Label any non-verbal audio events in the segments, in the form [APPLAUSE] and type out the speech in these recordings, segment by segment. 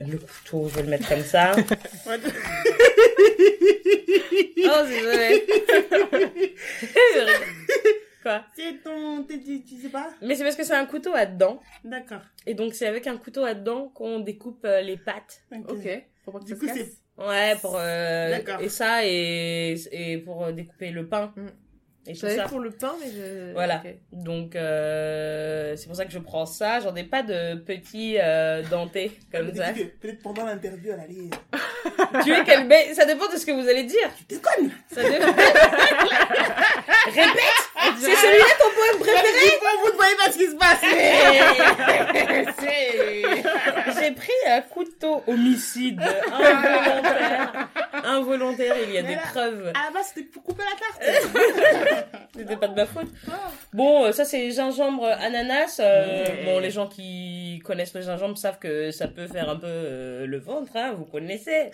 Le couteau, je vais le mettre comme ça. [LAUGHS] oh, désolé. [LAUGHS] Quoi C'est ton. Tu tu sais pas Mais c'est parce que c'est un couteau à dents. D'accord. Et donc, c'est avec un couteau à dents qu'on découpe euh, les pâtes. Ok. Faut pas que Du ça coup, se c'est. casse. Ouais, pour. euh, D'accord. et ça, et, et pour euh, découper le pain. Mm. Et Je tout ça. pour le pain, mais je... Voilà. Donc, euh, c'est pour ça que je prends ça. J'en ai pas de petits euh, dentés [LAUGHS] comme ça. Peut-être pendant l'interview, elle allait. [LAUGHS] tu veux qu'elle baisse Ça dépend de ce que vous allez dire. Tu déconnes Ça dépend. [LAUGHS] Répète C'est celui-là ton poème préféré? fois, vous ne voyez pas ce qui se passe C'est. J'ai pris un couteau homicide involontaire. Involontaire, il y a Mais des là- preuves. À la base, c'était pour couper la tarte [LAUGHS] C'était pas de ma faute. Bon, euh, ça c'est gingembre ananas. Euh, Bon, les gens qui connaissent le gingembre savent que ça peut faire un peu euh, le ventre, hein, vous connaissez.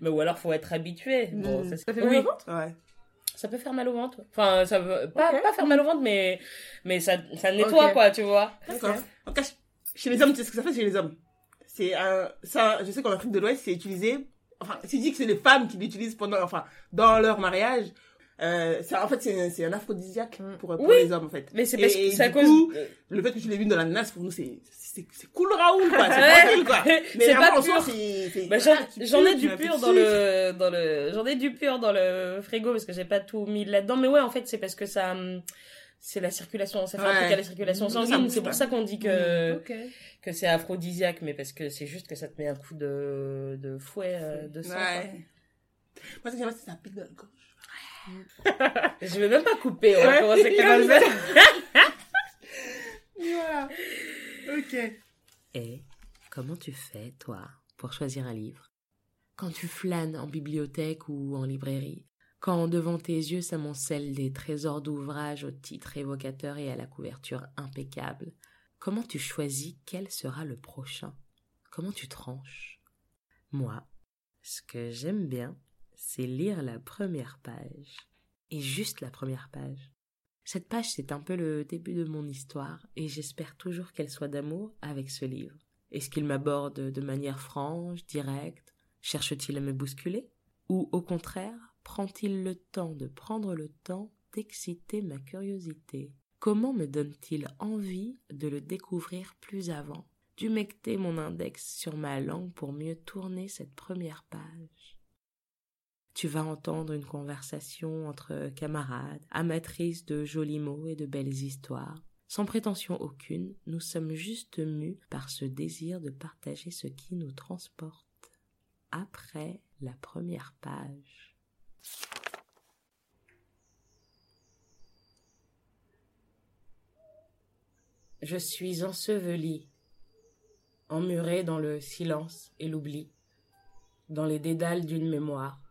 Mais ou alors faut être habitué. Bon, Mm. ça, Ça fait oui, au ventre? Ouais. Ça peut faire mal au ventre. Enfin, ça veut pas, pas faire mal au ventre, mais mais ça ça nettoie quoi, tu vois. D'accord. En tout cas, chez les hommes, tu sais ce que ça fait chez les hommes? C'est un. Ça, je sais qu'en Afrique de l'Ouest, c'est utilisé. Enfin, c'est dit que c'est les femmes qui l'utilisent pendant. Enfin, dans leur mariage. Euh, ça, en fait, c'est un, c'est un aphrodisiaque Mm. pour, pour Oui. les hommes, en fait. Mais c'est parce et que c'est à cause. coup, le fait que tu l'aies vu dans la nasse, pour nous, c'est c'est cool Raoul, quoi. C'est [LAUGHS] Ouais. tranquille, quoi. Mais C'est pas pur. Bah, j'en ai du un pur dans le dans le j'en ai du pur dans le frigo parce que j'ai pas tout mis là-dedans mais ouais en fait c'est parce que ça hum, c'est la circulation ça fait un Ouais. truc à la circulation sanguine c'est pour ça qu'on dit que Ok. que c'est aphrodisiaque mais parce que c'est juste que ça te met un coup de de fouet euh, de sang. Moi, ce que j'aime, c'est ça pique dans le gorge. [LAUGHS] je vais même pas couper on va Ouais. commencer comme ça Voilà. Ok. Et comment tu fais, toi, pour choisir un livre? Quand tu flânes en bibliothèque ou en librairie, quand devant tes yeux s'amoncellent des trésors d'ouvrages au titre évocateur et à la couverture impeccable, comment tu choisis quel sera le prochain? Comment tu tranches? Moi, ce que j'aime bien, c'est lire la première page. Et juste la première page. Cette page, c'est un peu le début de mon histoire, et j'espère toujours qu'elle soit d'amour avec ce livre. Est-ce qu'il m'aborde de manière franche, directe? Cherche-t-il à me bousculer? Ou au contraire, prend-il le temps de prendre le temps d'exciter ma curiosité? Comment me donne-t-il envie de le découvrir plus avant? D'humecter mon index sur ma langue pour mieux tourner cette première page? Tu vas entendre une conversation entre camarades, amatrices de jolis mots et de belles histoires. Sans prétention aucune, nous sommes juste mus par ce désir de partager ce qui nous transporte. Après la première page. Je suis ensevelie, emmurée dans le silence et l'oubli, dans les dédales d'une mémoire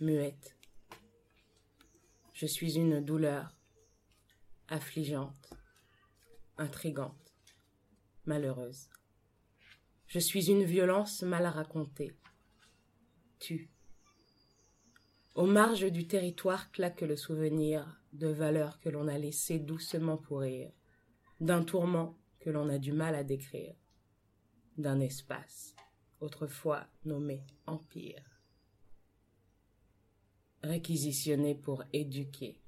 muette. Je suis une douleur affligeante, intrigante, malheureuse. Je suis une violence mal racontée. Tu. Aux marges du territoire claque le souvenir de valeurs que l'on a laissées doucement pourrir, d'un tourment que l'on a du mal à décrire, d'un espace autrefois nommé empire réquisitionné pour éduquer,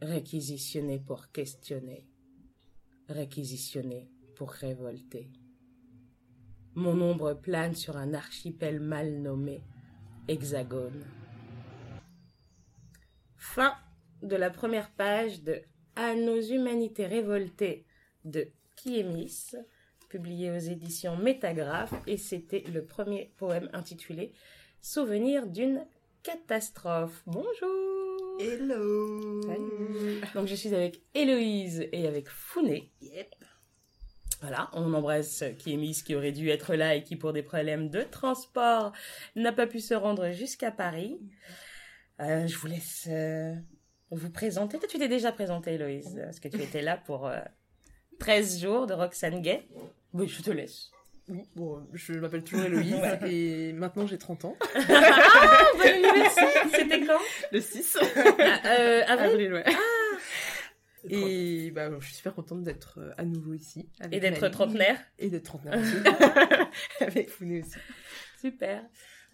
réquisitionné pour questionner, réquisitionné pour révolter. Mon ombre plane sur un archipel mal nommé Hexagone. Fin de la première page de À nos humanités révoltées de Kiemis, publié aux éditions Métagraphe, et c'était le premier poème intitulé Souvenir d'une catastrophe. Bonjour Hello. Salut. Donc je suis avec Héloïse et avec Founé. Yep. Voilà, on embrasse Kémis qui aurait dû être là et qui pour des problèmes de transport n'a pas pu se rendre jusqu'à Paris. Euh, je vous laisse euh, vous présenter. Toi tu t'es déjà présentée Héloïse, parce que tu étais là pour euh, 13 jours de Roxane Gay. Oui, je te laisse. Oui, bon, je m'appelle toujours Héloïse [LAUGHS] et maintenant j'ai 30 ans. [LAUGHS] Ah, bon anniversaire C'était quand? Le 6 Ah, euh, Avril? Avril, ouais. Et bah, je suis super contente d'être euh, à nouveau ici. avec Et d'être trentenaire. Et d'être trentenaire aussi. [LAUGHS] avec Founé aussi. Super.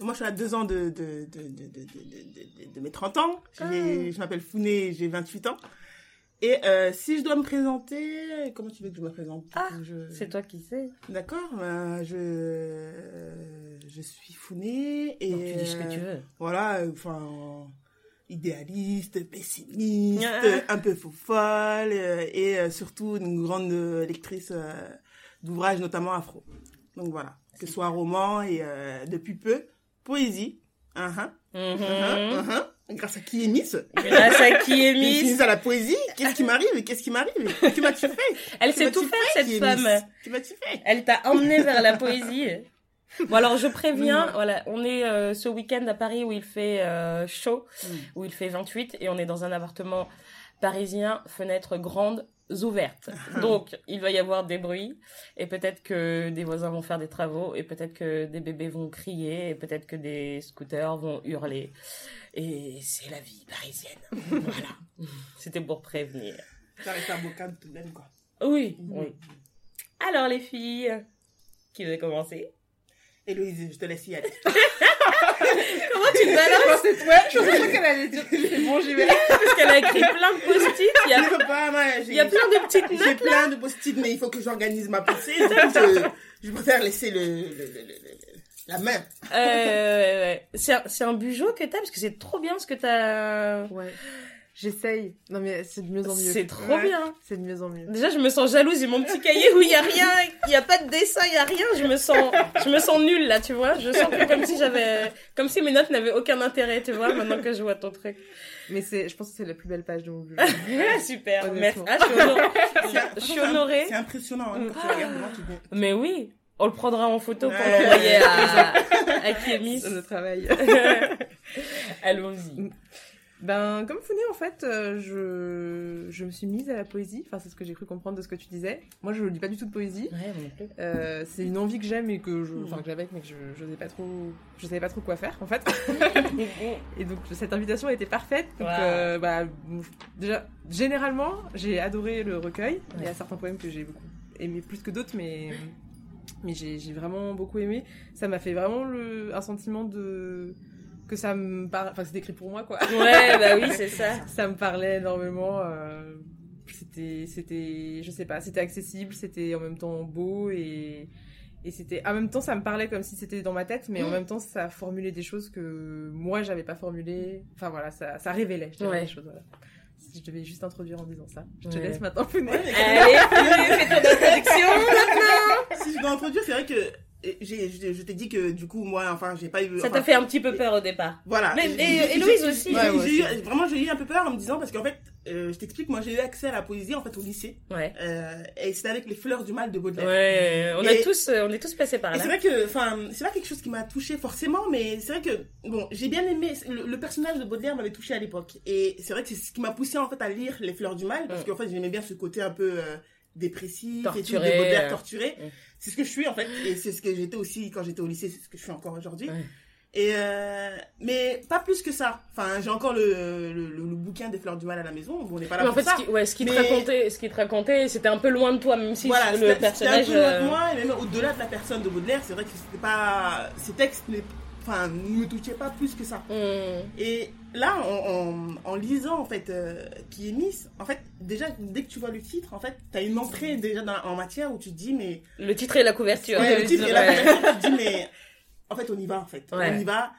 Moi, je suis à deux ans de, de, de, de, de, de, de- de mes 30 ans. J'ai- Je m'appelle Founé, j'ai 28 ans. Et euh, si je dois me présenter, comment tu veux que je me présente Ah, Je- C'est toi qui sais. D'accord, ben, je, euh, je suis Founé et Donc tu dis ce que tu veux. voilà, euh, enfin idéaliste, pessimiste, Ah. euh, un peu faux folle et surtout une grande lectrice d'ouvrages notamment afro. Donc voilà, que ce soit roman et euh, depuis peu poésie. Uh-huh, Mhm. uh-huh, uh-huh. Grâce à qui est Miss Grâce à qui est [LAUGHS] Miss mise à la poésie. Qu'est-ce qui m'arrive? Qu'est-ce qui m'arrive? Tu m'as-tu fait? Elle sait tout faire, cette femme. Miss? Tu m'as-tu fait? Elle t'a emmené vers la poésie. Bon alors je préviens, voilà, on est euh, ce week-end à Paris où il fait euh, chaud, Mm. où il fait 28 et on est dans un appartement parisien, fenêtres grandes ouvertes. [LAUGHS] Donc il va y avoir des bruits et peut-être que des voisins vont faire des travaux et peut-être que des bébés vont crier et peut-être que des scooters vont hurler. Et c'est la vie parisienne. [LAUGHS] voilà. C'était pour prévenir. Ça reste un bocal tout de même quoi. Oui, oui. Alors les filles, qui veut commencer? Héloïse, je te laisse y aller. [LAUGHS] Comment tu te balances [LAUGHS] Je pensais, ouais, je pensais qu'elle allait dire bon, j'y vais. Parce qu'elle a écrit plein de post-it, il y a, pas, moi, j'ai- il y a plein de petites J'ai notes. plein de post-it, mais il faut que j'organise ma pensée. Je, je préfère laisser le- le- le- le- la main. Euh, ouais, ouais. c'est un, c'est un bugeot que t'as, parce que c'est trop bien ce que t'as... Ouais. J'essaye. Non, mais c'est de mieux en mieux. C'est trop Ouais. bien. C'est de mieux en mieux. Déjà, je me sens jalouse, j'ai mon petit cahier où il y a rien, il y a pas de dessin, il y a rien, je me sens, je me sens nulle là, tu vois. Je sens que comme si j'avais, comme si mes notes n'avaient aucun intérêt, tu vois, maintenant que je vois ton truc. Mais c'est, je pense que c'est la plus belle page de mon bureau. [LAUGHS] Super, Honnêtement. merci. Ah, je suis honorée. C'est- Je suis honorée. C'est impressionnant. Hein, quand tu regardes devant, tu te dis, Mais oui, on le prendra en photo pour Ouais. l'envoyer à, [LAUGHS] à Kémis. C'est notre travail. [LAUGHS] Allons-y. Ben, comme Founé, en fait, euh, je, je me suis mise à la poésie. Enfin, c'est ce que j'ai cru comprendre de ce que tu disais. Moi, je lis pas du tout de poésie. Ouais, moi non plus. Euh, c'est une envie que j'aime et que je, enfin, que j'avais, mais que je, je savais pas trop, je savais pas trop quoi faire, en fait. [LAUGHS] Et donc, cette invitation était parfaite. Donc, Wow. euh, bah, déjà, généralement, j'ai adoré le recueil. Il y a certains poèmes que j'ai beaucoup aimé plus que d'autres, mais, mais j'ai, j'ai vraiment beaucoup aimé. Ça m'a fait vraiment le, un sentiment de, que ça me parle, enfin, c'est écrit pour moi, quoi. Ouais, bah oui, c'est ça. [LAUGHS] ça me parlait énormément. euh, c'était, c'était, je sais pas, c'était accessible, c'était en même temps beau et, et c'était, en même temps, ça me parlait comme si c'était dans ma tête, mais en Mm. même temps, ça formulait des choses que moi, j'avais pas formulées. Enfin voilà, ça, ça révélait, je Ouais. des choses. Voilà. Je devais juste introduire en disant ça, je te Ouais. laisse maintenant, mais Allez, fais ton introduction maintenant. Si je dois introduire, c'est vrai que j'ai, je, je t'ai dit que du coup, moi, enfin, j'ai pas eu. Ça t'a fait un petit peu peur au départ. Voilà. Mais- et j'ai- aussi. j'ai- Ouais, eu- vraiment, j'ai eu un peu peur en me disant, parce qu'en fait, euh, je t'explique, moi, j'ai eu accès à la poésie, en fait, au lycée. Ouais. Euh, et c'était avec les fleurs du mal de Baudelaire. Ouais, on a Et- tous, euh, on est tous passés par là. c'est vrai que, enfin, c'est pas quelque chose qui m'a touché forcément, mais c'est vrai que, bon, j'ai bien aimé, le, le personnage de Baudelaire m'avait touché à l'époque. Et c'est vrai que c'est ce qui m'a poussé, en fait, à lire Les Fleurs du Mal, parce Mm. qu'en fait, j'aimais bien ce côté un peu euh, dépressif, et tout, Torturé, de Baudelaire euh. torturé. C'est ce que je suis, en fait, et c'est ce que j'étais aussi quand j'étais au lycée, c'est ce que je suis encore aujourd'hui. Ouais. Et euh, mais pas plus que ça. Enfin, j'ai encore le, le, bouquin des Fleurs du Mal à la maison, bon, on n'est pas là Mais en pour fait, ça. ce qui, ouais, ce qui te racontait, ce qui te racontait, c'était un peu loin de toi, même si voilà, le c'était- c'était un personnage. peu loin de euh, moi, et même au-delà de la personne de Baudelaire, c'est vrai que c'était pas. Ces textes enfin, ne me touchaient pas plus que ça. hmm, Et là, en, en, en lisant, en fait, euh, qui est Miss, en fait, déjà, dès que tu vois le titre, en fait, t'as une entrée déjà dans- en matière où tu te dis, mais. Le titre et la couverture. Ouais, le titre et la couverture, tu te dis, mais. En fait, on y va, en fait. Ouais. On y va.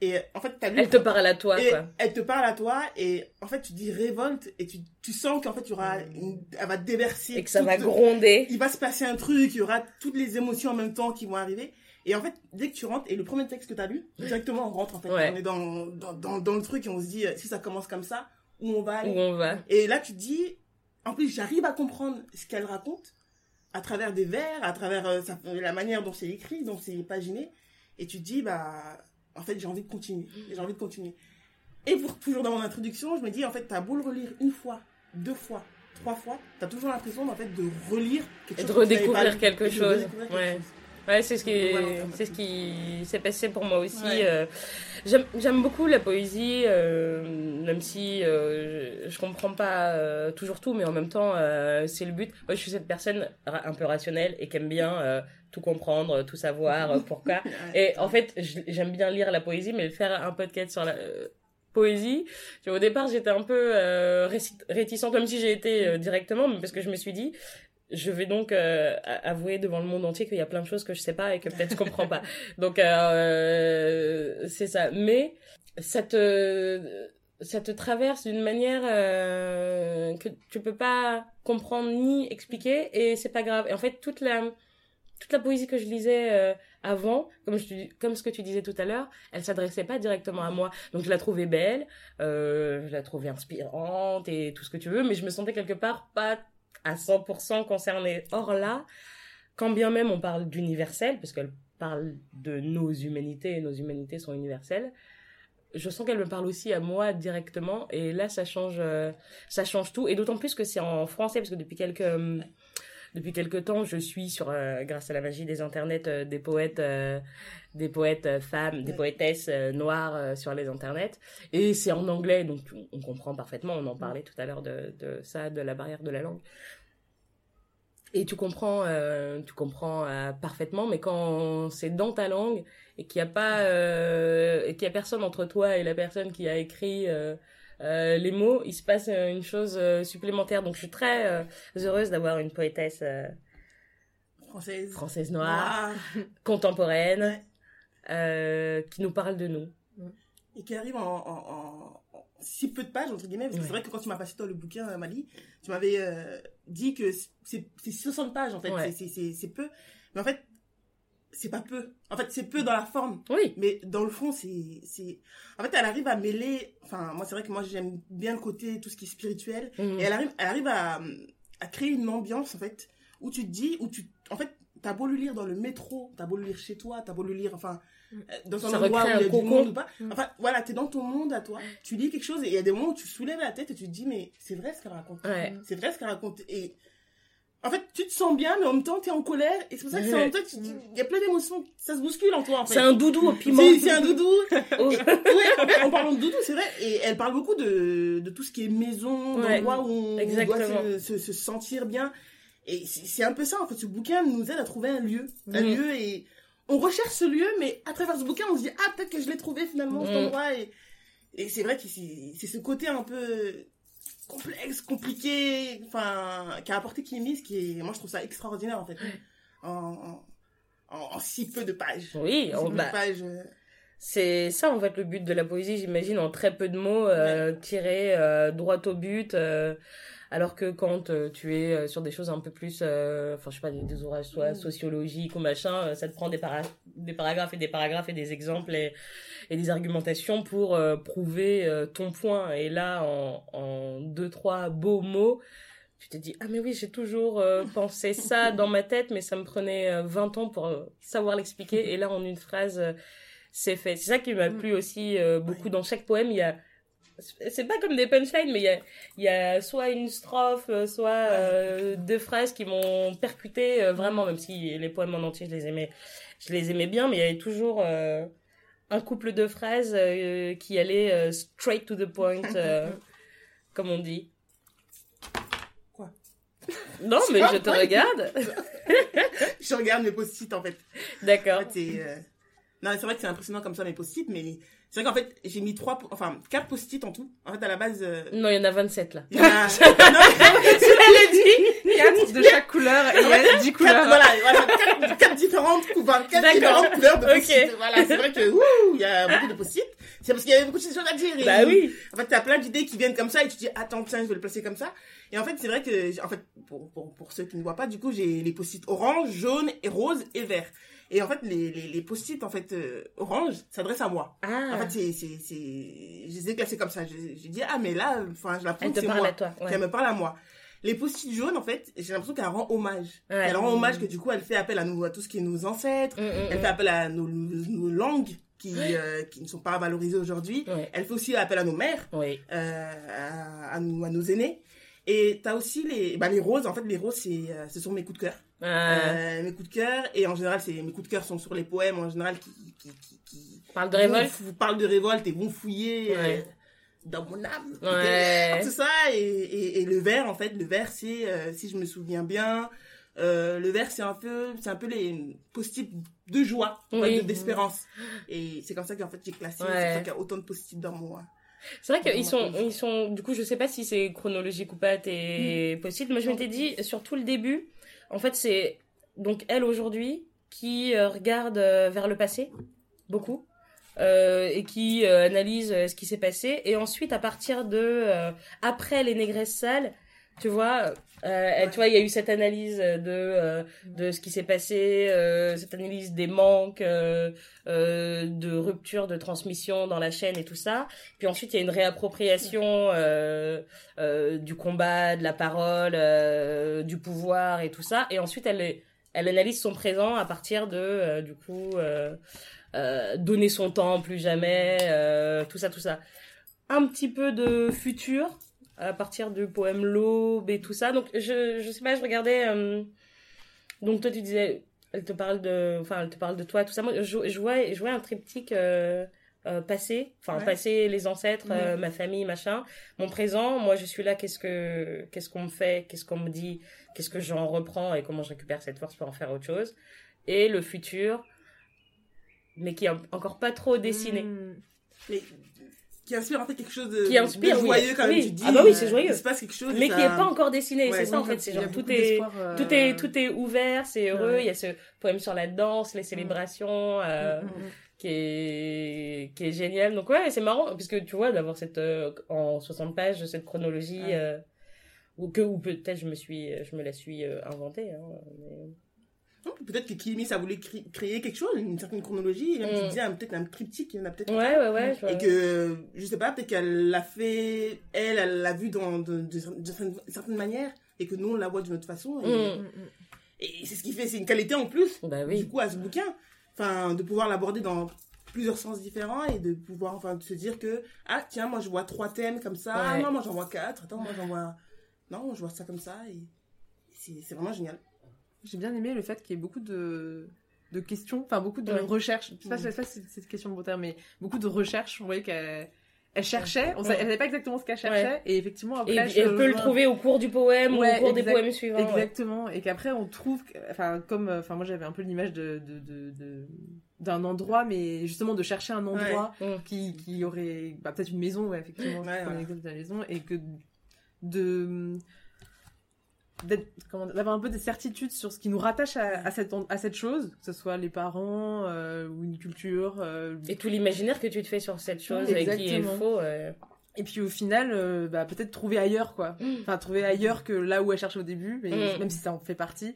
Et en fait, t'as lu. Elle te parle à toi, Et quoi. elle te parle à toi et en fait tu dis révolte et tu, tu sens qu'en fait tu auras une- elle va déverser Et que ça va gronder. il va se passer un truc il y aura toutes les émotions en même temps qui vont arriver et en fait dès que tu rentres et le premier texte que tu as lu directement on rentre en fait Ouais. on est dans, dans, dans, dans le truc et on se dit euh, si ça commence comme ça où on va aller Où on va. et là tu te dis en plus j'arrive à comprendre ce qu'elle raconte à travers des vers à travers euh, sa- la manière dont c'est écrit dont c'est paginé et tu te dis bah en fait j'ai envie de continuer j'ai envie de continuer et pour toujours dans mon introduction je me dis en fait t'as beau le relire une fois deux fois trois fois t'as toujours l'impression en fait de relire quelque Et chose de redécouvrir quelque et de chose. redécouvrir quelque Ouais. chose. Ouais, c'est ce qui, Voilà. c'est ce qui s'est passé pour moi aussi. Ouais. euh, j'aime, j'aime beaucoup la poésie, euh, même si euh, je, comprends pas euh, toujours tout, mais en même temps, c'est le but. Moi, je suis cette personne un peu rationnelle et qui aime bien tout comprendre, tout savoir, pourquoi. [LAUGHS] Et en fait, j'aime bien lire la poésie, mais faire un podcast sur la poésie, au départ, j'étais un peu euh, réticente, même si j'ai été euh, directement, mais parce que je me suis dit, je vais donc euh, avouer devant le monde entier qu'il y a plein de choses que je sais pas et que peut-être je comprends pas. [LAUGHS] Donc euh, c'est ça. Mais ça te ça te traverse d'une manière euh, que tu peux pas comprendre ni expliquer et c'est pas grave. Et en fait toute la toute la poésie que je lisais euh, avant, comme je comme ce que tu disais tout à l'heure, elle s'adressait pas directement à moi. Donc je la trouvais belle, euh, je la trouvais inspirante et tout ce que tu veux, mais je me sentais quelque part pas à 100% concernée. Or là, quand bien même on parle d'universel, parce qu'elle parle de nos humanités et nos humanités sont universelles, je sens qu'elle me parle aussi à moi directement et là ça change euh, ça change tout. Et d'autant plus que c'est en français parce que depuis quelques euh, depuis quelques temps je suis sur euh, grâce à la magie des internets des poètes des poètes femmes des poétesses noires sur les internets. Et c'est en anglais donc on- on comprend parfaitement. On en parlait tout à l'heure de, de ça de la barrière de la langue et tu comprends euh, tu comprends euh, parfaitement mais quand c'est dans ta langue et qu'il n'y a pas euh, qu'il y a personne entre toi et la personne qui a écrit euh, euh, les mots il se passe euh, une chose supplémentaire. Donc je suis très heureuse d'avoir une poétesse euh, Française. française noire [LAUGHS] contemporaine euh, qui nous parle de nous. Et qui arrive en, en- en si peu de pages, entre guillemets, parce que Ouais. c'est vrai que quand tu m'as passé toi le bouquin, euh, Mali, tu m'avais euh, dit que c'est c'est 60 pages, en fait, Ouais. C'est- peu, mais en fait, c'est pas peu. En fait, c'est peu dans la forme, oui mais dans le fond, c'est... c'est- En fait, elle arrive à mêler... Enfin, moi, c'est vrai que moi, j'aime bien le côté, tout ce qui est spirituel, Mhm. et elle arrive, elle arrive à, à créer une ambiance, en fait, où tu te dis, où tu... En fait, t'as beau le lire dans le métro, t'as beau le lire chez toi, t'as beau le lire, enfin, dans un Ça endroit où il y a du monde ou pas. Mm. Enfin, voilà, t'es dans ton monde à toi, tu lis quelque chose, et il y a des moments où tu soulèves la tête et tu te dis, mais c'est vrai ce qu'elle raconte. ouais C'est vrai ce qu'elle raconte. Et en fait, tu te sens bien, mais en même temps, t'es en colère, et c'est pour ça que c'est en même temps, tu- tu- il y a plein d'émotions, ça se bouscule en toi, en fait. c'est un doudou au [LAUGHS] piment C'est- un doudou. Oh. [LAUGHS] Et- ouais, en fait, en parlant de doudou, c'est vrai. Et elle parle beaucoup de, de tout ce qui est maison, Ouais, d'endroits où on exactement. doit se, se, se sentir bien. Et c'est un peu ça, en fait. Ce bouquin nous aide à trouver un lieu. Un lieu et on recherche ce lieu, mais à travers ce bouquin, on se dit, ah, peut-être que je l'ai trouvé finalement, cet Mhm. endroit. Et, et c'est vrai que c'est ce côté un peu complexe, compliqué, enfin, qu'a apporté Kimis, qui est, moi, je trouve ça extraordinaire, en fait. En, en, en- en si peu de pages. oui Si bah, de pages. euh, C'est ça en fait le but de la poésie, j'imagine, en très peu de mots, euh, tirés euh, droit au but. euh, alors que quand euh, tu es euh, sur des choses un peu plus, euh, enfin je sais pas, des, des ouvrages soit Mm. sociologiques ou machin, ça te prend des, para- des paragraphes et des paragraphes et des exemples et, et des argumentations pour prouver ton point. Et là, en, en deux trois beaux mots, tu te dis ah mais oui j'ai toujours euh, [LAUGHS] pensé ça dans ma tête, mais ça me prenait euh, 20 ans pour euh, savoir l'expliquer. Et là en une phrase c'est fait. C'est ça qui m'a Mm. plu aussi beaucoup dans chaque poème. Il y a, c'est pas comme des punchlines, mais il y a, il y a soit une strophe, soit euh, deux phrases qui m'ont percuté euh, vraiment, même si les poèmes en entier je les aimais, je les aimais bien, mais il y avait toujours euh, un couple de phrases qui allait straight to the point, [LAUGHS] comme on dit. Quoi? Non, mais je te regarde. [LAUGHS] je regarde mes post-it en fait. En D'accord. fait, c'est, euh, Non, c'est vrai que c'est impressionnant comme ça mes post-it, mais c'est vrai qu'en fait j'ai mis trois, enfin quatre post-it en tout. En fait à la base, euh, Non, il y en a 27 là. il y en a... [LAUGHS] non, [LAUGHS] Elle dit. Quatre de chaque couleur et il y a dix quatre, couleurs. voilà, voilà, quatre, quatre différentes, enfin, quatre différentes couleurs de Ok. post-it. Voilà, c'est vrai que ouh, il y a beaucoup de post-it. C'est parce qu'il y avait beaucoup de choses à dire. et- Bah oui. En fait, t'as plein d'idées qui viennent comme ça et tu te dis, attends, tiens, je vais le placer comme ça. Et en fait, c'est vrai que, en fait, pour, pour, pour ceux qui ne voient pas, du coup, j'ai les post-it orange, jaune, et rose et vert. Et en fait, les, les, les post-it, en fait, euh, orange, s'adressent à moi. Ah. En fait, c'est, c'est, c'est, je les ai classés comme ça. J'ai dit, ah, mais là, enfin, je la Elle prends, te c'est parle moi. à toi. ouais. Elle me parle à moi. Les post-it jaunes, en fait, j'ai l'impression qu'elle rend hommage. Ouais. Elle rend hommage que, du coup, elle fait appel à nous, à tout ce qui est nos ancêtres. Mm, mm, Elle mm. fait appel à nos, nos langues qui, euh, qui ne sont pas valorisées aujourd'hui. Ouais. Elle fait aussi appel à nos mères euh, à, à nous, à nos aînés. Et t'as aussi les, bah, les roses. En fait, les roses, c'est, euh, ce sont mes coups de cœur. Euh, mes coups de cœur et en général c'est mes coups de cœur sont sur les poèmes en général qui qui, qui, qui Parle de révolte. vous, parlent de révolte et vont fouiller Ouais. Dans mon âme [LAUGHS] Ouais. tout ça et, et, et le vers en fait le vers c'est euh, si je me souviens bien euh, le vers c'est un peu c'est un peu les post-it de joie Oui. de- d'espérance et c'est comme ça qu'en fait j'ai classé Ouais. c'est pour ça qu'il y a autant de post-it dans moi C'est vrai qu'ils sont, ils sont, du coup, je sais pas si c'est chronologique ou pas, tes possible. Moi, je m'étais dit, sur tout le début, en fait, c'est, donc, elle aujourd'hui, qui euh, regarde vers le passé, beaucoup, euh, et qui euh, analyse euh, ce qui s'est passé. Et ensuite, à partir de, euh, après les négresses sales, tu vois, euh, tu vois, il y a eu cette analyse de, euh, de ce qui s'est passé, euh, cette analyse des manques, de rupture de transmission dans la chaîne et tout ça. Puis ensuite, il y a une réappropriation du combat, de la parole, du pouvoir et tout ça. Et ensuite, elle, elle analyse son présent à partir de, du coup, euh, donner son temps, plus jamais, euh, tout ça, tout ça. Un petit peu de futur à partir du poème L'aube et tout ça. Donc, je, je sais pas, je regardais. euh, donc, toi, tu disais, elle te parle de, enfin, elle te parle de toi, tout ça. Moi, je, je vois, je vois un triptyque. euh, passé, enfin Ouais. passé les ancêtres, euh, ma famille, machin. Mon présent, moi je suis là, qu'est-ce que qu'est-ce qu'on me fait, qu'est-ce qu'on me dit, qu'est-ce que j'en reprends et comment je récupère cette force pour en faire autre chose. Et le futur, mais qui est en- encore pas trop dessiné. Mm. mais qui inspire en fait quelque chose de, Qui inspire, de oui. joyeux quand Oui. même tu dis Ah bah oui, euh, c'est joyeux. il se passe quelque chose Mais qui ça- est pas encore dessiné, Ouais, c'est ça en fait, c'est genre tout est euh, tout est tout est ouvert, c'est heureux, Ouais. il y a ce poème sur la danse, les célébrations euh, Mm, mm, mm. qui est qui est génial. Donc ouais, c'est marrant parce que tu vois d'avoir cette euh, en 60 pages cette chronologie Ouais. euh, ou que ou peut-être je me suis je me la suis euh, inventée hein, mais- Peut-être que Kimi ça voulait cré- créer quelque chose, une certaine chronologie, et même Mm. un- peut-être un triptyque, il y en a peut-être Ouais ouais ouais. vois. et que je sais pas peut-être qu'elle l'a fait elle elle l'a vu dans de, de, de certaines, certaines manières et que nous on la voit d'une autre façon et, Mm. Mm, mm. et c'est ce qui fait c'est une qualité en plus Bah du coup à ce bouquin enfin de pouvoir l'aborder dans plusieurs sens différents et de pouvoir enfin de se dire que ah tiens moi je vois trois thèmes comme ça ah Ouais. non moi j'en vois quatre attends moi j'en vois non je vois ça comme ça et c'est vraiment génial J'ai bien aimé le fait qu'il y ait beaucoup de, de questions, enfin beaucoup de Ouais. recherches. Je sais pas, je sais pas si c'est une question de bon terme, mais beaucoup de recherches. On voyait qu'elle elle cherchait, on savait, elle savait pas exactement ce qu'elle cherchait, et effectivement après. Et elle peut le trouver au cours du poème ou au cours des poèmes suivants. ouais. Exactement, et qu'après on trouve, enfin comme, enfin moi j'avais un peu l'image de de- de- de- d'un endroit, mais justement de chercher un endroit Mm. qui, qui aurait bah, peut-être une maison, ouais, effectivement, comme ouais. l'exemple de la maison, et que de d'avoir un peu des certitudes sur ce qui nous rattache à, à cette, à cette chose, que ce soit les parents euh, ou une culture. euh, Et tout l'imaginaire que tu te fais sur cette chose et qui est faux. euh. Et puis au final, euh, bah, peut-être trouver ailleurs, quoi. Mm. Enfin, trouver ailleurs que là où elle cherchait au début, mais Mm. même si ça en fait partie.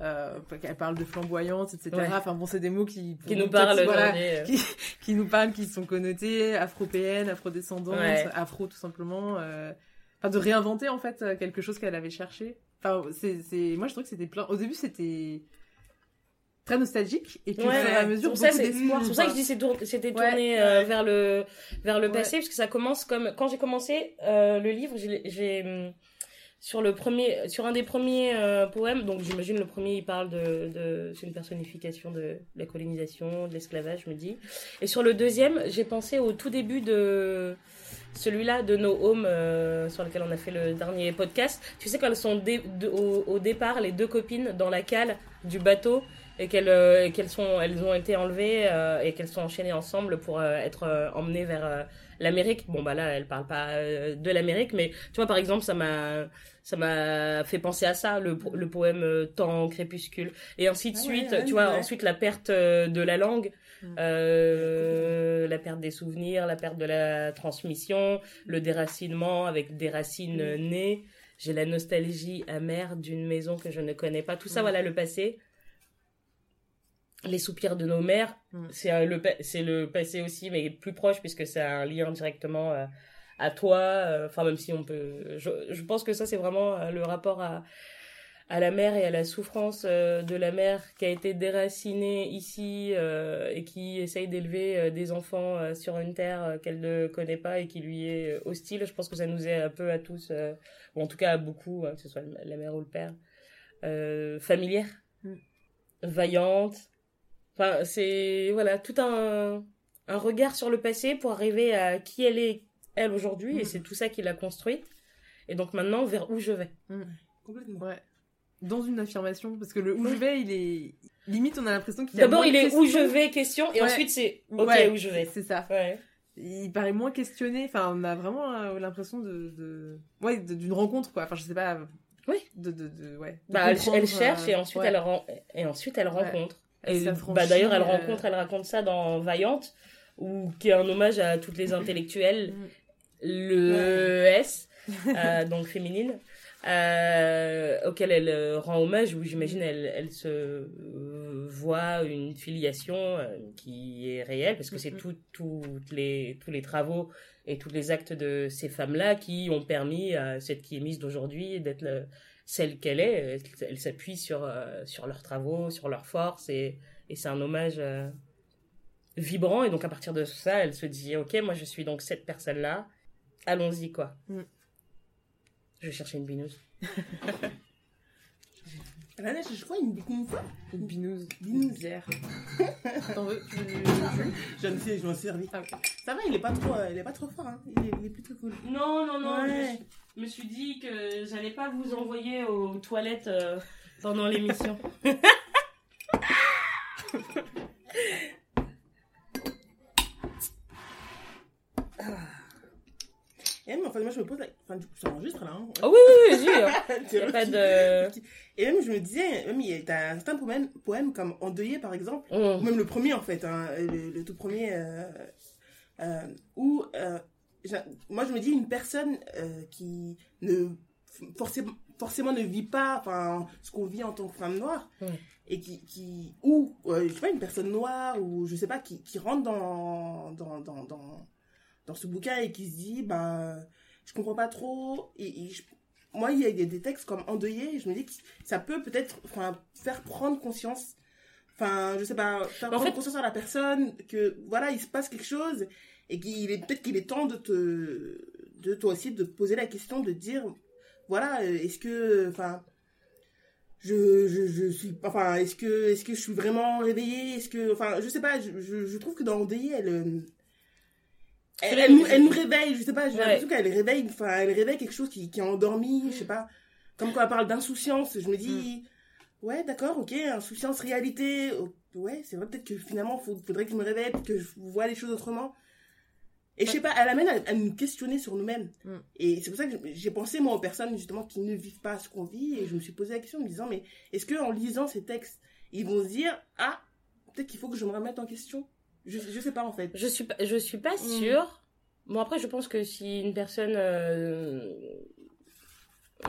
Euh, elle parle de flamboyance, etc. Ouais. Enfin bon, c'est des mots qui, Qui nous peut-être, parle voilà, euh. qui, [LAUGHS] qui nous parlent, qui sont connotés, afro-péennes, afro-descendantes, Ouais. afro tout simplement. euh, Enfin, de réinventer en fait euh, quelque chose qu'elle avait cherché. Enfin, c'est, c'est... moi je trouve que c'était plein. Au début, c'était très nostalgique, et puis Ouais, à mesure, c'est pour ça, c'est- pour ça que je dis c'était Ouais, tourné euh, ouais. vers le vers le Ouais. passé parce que ça commence comme quand j'ai commencé euh, le livre j'ai hum, sur le premier sur un des premiers euh, poèmes donc j'imagine le premier il parle de, de c'est une personnification de la colonisation de l'esclavage je me dis et sur le deuxième j'ai pensé au tout début de celui-là de No Home euh, sur lequel on a fait le dernier podcast tu sais quand elles sont dé- de- au, au départ les deux copines dans la cale du bateau et qu'elles euh, et qu'elles sont elles ont été enlevées euh, et qu'elles sont enchaînées ensemble pour euh, être euh, emmenées vers l'Amérique. Bon bah là elle parle pas de l'Amérique mais tu vois par exemple ça m'a ça m'a fait penser à ça le, le poème euh, Temps crépuscule et ainsi de Ah ouais, suite ouais, tu vois ensuite la perte de la langue. Euh, la perte des souvenirs la perte de la transmission le déracinement avec des racines euh, nées j'ai la nostalgie amère d'une maison que je ne connais pas tout ça Mm. voilà le passé les soupirs de nos mères, Mm. c'est le c'est le passé aussi, mais plus proche puisque c'est un lien directement euh, à toi. euh, Enfin, même si on peut, je, je pense que ça c'est vraiment euh, le rapport à à la mère et à la souffrance euh, de la mère qui a été déracinée ici euh, et qui essaye d'élever euh, des enfants euh, sur une terre euh, qu'elle ne connaît pas et qui lui est hostile. Je pense que ça nous est un peu à tous, euh, ou en tout cas à beaucoup, hein, que ce soit la mère ou le père, euh, familière vaillante. Enfin, c'est voilà tout un un regard sur le passé pour arriver à qui elle est elle aujourd'hui et Mm. c'est tout ça qui l'a construite. Et donc maintenant vers où je vais. Complètement. Ouais. Dans une affirmation, parce que le où je vais, il est. Limite, on a l'impression qu'il y a. D'abord il est où je vais question et Ouais. ensuite c'est ok Ouais, où je vais. C'est ça. Ouais. Il paraît moins questionné. Enfin, on a vraiment euh, l'impression de, de. Ouais, d'une rencontre, quoi. Enfin, je sais pas. Oui. De, de, de- ouais. Bah, elle, cherche et euh, ensuite elle ren- et ensuite elle rencontre. Et bah d'ailleurs elle euh, rencontre, elle raconte ça dans Vaillante ou qui est un hommage à toutes les intellectuelles, Mm. le S euh, donc féminine. Euh, auquel elle euh, rend hommage, où j'imagine elle, elle se euh, voit une filiation euh, qui est réelle, parce que c'est Mhm. tout, les, tous les travaux et tous les actes de ces femmes-là qui ont permis à cette qui est mise d'aujourd'hui d'être le- celle qu'elle est. Elle, elle s'appuie sur, sur leurs travaux, sur leurs forces, et, et c'est un hommage euh, vibrant. Et donc à partir de ça, elle se dit, ok, moi je suis donc cette personne-là, allons-y quoi. Mm. Je vais chercher une [LAUGHS] a là, je crois, une fois. Une binouse. [LAUGHS] T'en veux Tu veux du jus Je me suis, je m'en suis servi. Ah, ok. Ça va, il est pas trop, euh, il est pas trop fort, hein. Il est, il est plutôt cool. Non, non, non, Ouais. je me suis dit que j'allais pas vous envoyer aux toilettes euh, pendant l'émission. [LAUGHS] Enfin, moi, je me pose la... Enfin, du coup, ça enregistre, là, hein. Ah oui, oui, oui, [LAUGHS] a pas de... Et même, je me disais, même, il y a un certain poème, poème comme Endeuillé, par exemple, ou Mm. même le premier, en fait, hein, le, le tout premier, euh, euh, où, euh, moi, je me dis, une personne euh, qui ne, forcément, forcément ne vit pas, enfin, ce qu'on vit en tant que femme noire, Ouais. et qui, qui ou, je sais pas, une personne noire, ou je sais pas, qui, qui rentre dans, dans, dans, dans, dans ce bouquin et qui se dit, bah, je comprends pas trop, et, et je- moi, il y, a, des textes comme Endeuillé, et je me dis que ça peut peut-être faire prendre conscience, enfin, je sais pas, faire En prendre fait- conscience à la personne que, voilà, il se passe quelque chose, et qu'il est peut-être qu'il est temps de te, de toi aussi, de te poser la question, de dire, voilà, euh, est-ce que, enfin, je, je, je suis, enfin, est-ce que, est-ce que je suis vraiment réveillée, est-ce que, enfin, je sais pas, je, je, je trouve que dans Endeuillé, elle, euh, elle, elle nous, elle nous réveille, je sais pas, j'ai Ouais. l'impression qu'elle réveille, enfin, elle réveille quelque chose qui, qui est endormi, je sais pas. Comme quand elle parle d'insouciance, je me dis, ouais, d'accord, ok, insouciance, réalité, ouais, c'est vrai, peut-être que finalement, faut, faudrait que je me réveille, que je vois les choses autrement. Et je sais pas, elle amène à, à nous questionner sur nous-mêmes. Mm. Et c'est pour ça que j'ai pensé, moi, aux personnes, justement, qui ne vivent pas ce qu'on vit, et je me suis posé la question en me disant, mais est-ce que en lisant ces textes, ils vont se dire, ah, peut-être qu'il faut que je me remette en question? Je, je sais pas, en fait. Je suis pas, je suis pas Mm. sûre. Bon après je pense que si une personne euh,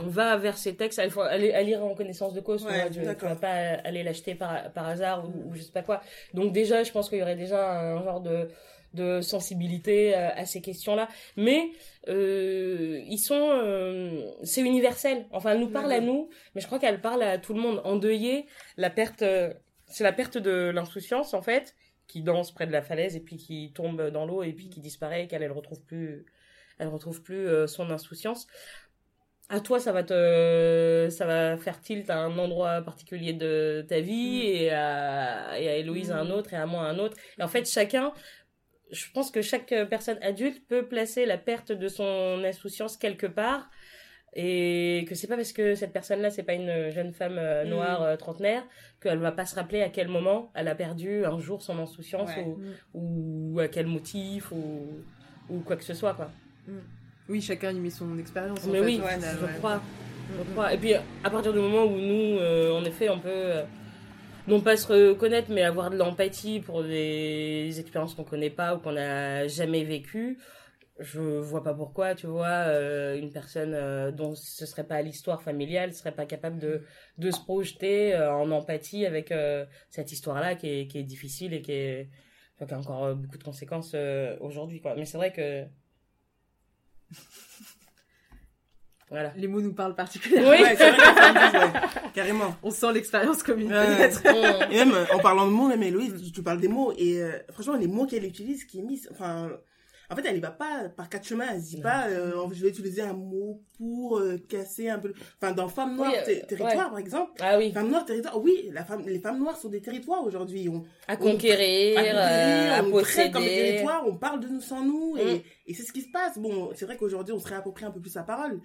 on va vers ces textes, il faut aller à lire en connaissance de cause. Ouais, tu, d'accord. vas pas aller l'acheter par, par hasard ou, ou je sais pas quoi. Donc déjà je pense qu'il y aurait déjà un genre de de sensibilité euh, à ces questions-là. Mais euh, ils sont, euh, c'est universel. Enfin, elle nous parle à nous, mais je crois qu'elle parle à tout le monde. Endeuillé, la perte, c'est la perte de l'insouciance en fait, qui danse près de la falaise et puis qui tombe dans l'eau et puis qui disparaît, et qu'elle elle retrouve plus, elle retrouve plus euh, son insouciance. À toi, ça va te, ça va faire tilt à un endroit particulier de ta vie et à, et à Héloïse à un Mm. autre et à moi à un autre. Et en fait, chacun, je pense que chaque personne adulte peut placer la perte de son insouciance quelque part et que c'est pas parce que cette personne-là c'est pas une jeune femme euh, Mm. noire euh, trentenaire qu'elle va pas se rappeler à quel moment elle a perdu un jour son insouciance Ouais. ou, ou à quel motif ou, ou quoi que ce soit quoi. Oui, chacun y met son expérience. en Mais oui, je ouais. crois. Mm, Je crois. Et puis à partir du moment où nous, euh, en effet, on peut euh, non pas se reconnaître, mais avoir de l'empathie pour des expériences qu'on connaît pas ou qu'on n'a jamais vécues, je vois pas pourquoi, tu vois, euh, une personne euh, dont ce serait pas l'histoire familiale serait pas capable de, de se projeter euh, en empathie avec euh, cette histoire-là qui est, qui est difficile et qui, est, enfin, qui a encore beaucoup de conséquences euh, aujourd'hui, quoi. Mais c'est vrai que. [LAUGHS] Voilà. Les mots nous parlent particulièrement. Oui. Ouais, vrai [LAUGHS] carrément. On sent l'expérience commune, Ouais. peut-être. [LAUGHS] On- Et même en parlant de mots, même Héloïse, tu parles des mots et euh, franchement les mots qu'elle utilise, qui est mis, enfin en fait, elle y va pas par quatre chemins. Elle se dit pas, euh, je vais utiliser un mot pour euh, casser un peu. Enfin, dans Femmes Noires Oui, euh, Ter- Territoire, par exemple. Ah oui. Femmes Noires Territoire, oui, la femme, les femmes noires sont des territoires aujourd'hui. On, À on- conquérir, à euh, conquérir, à on comme des territoires, on parle de nous sans nous, Mm. et, et c'est ce qui se passe. Bon, c'est vrai qu'aujourd'hui, on se réapproprie un peu plus la parole,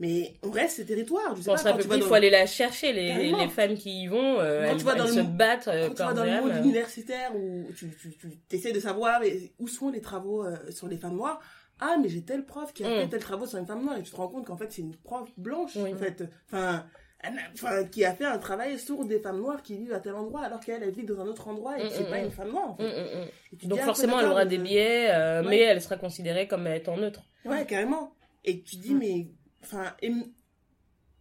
mais on reste ces territoires. Je sais pas, quand tu vas il dans- faut aller la chercher, les, les femmes qui y vont, euh, Quand elles, tu vas dans elles le se battent euh, quand tu vas dans le monde universitaire où tu, tu, tu essaies de savoir où sont les travaux euh, sur les femmes noires, ah mais j'ai tel prof qui a Mm. fait tel travaux sur une femme noire et tu te rends compte qu'en fait c'est une prof blanche Oui. en fait, enfin, elle a- enfin qui a fait un travail sur des femmes noires qui vivent à tel endroit alors qu'elle elle vit dans un autre endroit et Mm, que c'est mm, pas mm. une femme noire en fait. Mm, mm, mm. Tu Donc dis, ah, forcément, elle aura des euh, biais, euh, ouais. mais elle sera considérée comme étant neutre. Ouais, carrément. Et tu dis, Mm. mais, enfin,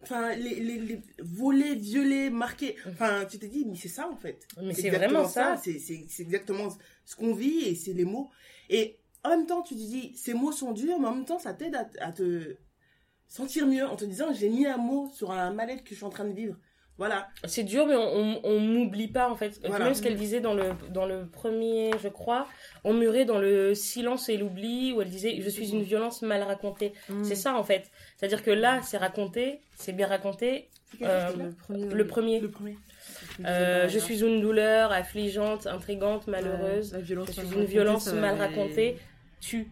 enfin, les, les, les volets, violets, marqués, enfin, tu te dis, mais c'est ça, en fait. Mais c'est vraiment ça. C'est, c'est, c'est exactement ce qu'on vit et c'est les mots. Et en même temps, tu te dis, ces mots sont durs, mais en même temps, ça t'aide à, à te sentir mieux en te disant, j'ai mis un mot sur un mal-être que je suis en train de vivre. Voilà. C'est dur, mais on, m'oublie pas en fait. Voilà. Même ce qu'elle disait dans le, dans le premier, je crois, on murait dans le silence et l'oubli, où elle disait Je suis une violence mal racontée. Mm. C'est ça en fait. C'est-à-dire que là, c'est raconté, c'est bien raconté. Euh, Le premier. Le premier, Le premier. euh, je suis une douleur affligeante, intrigante, malheureuse. La violence Je suis mal une violence mal racontée. Tu.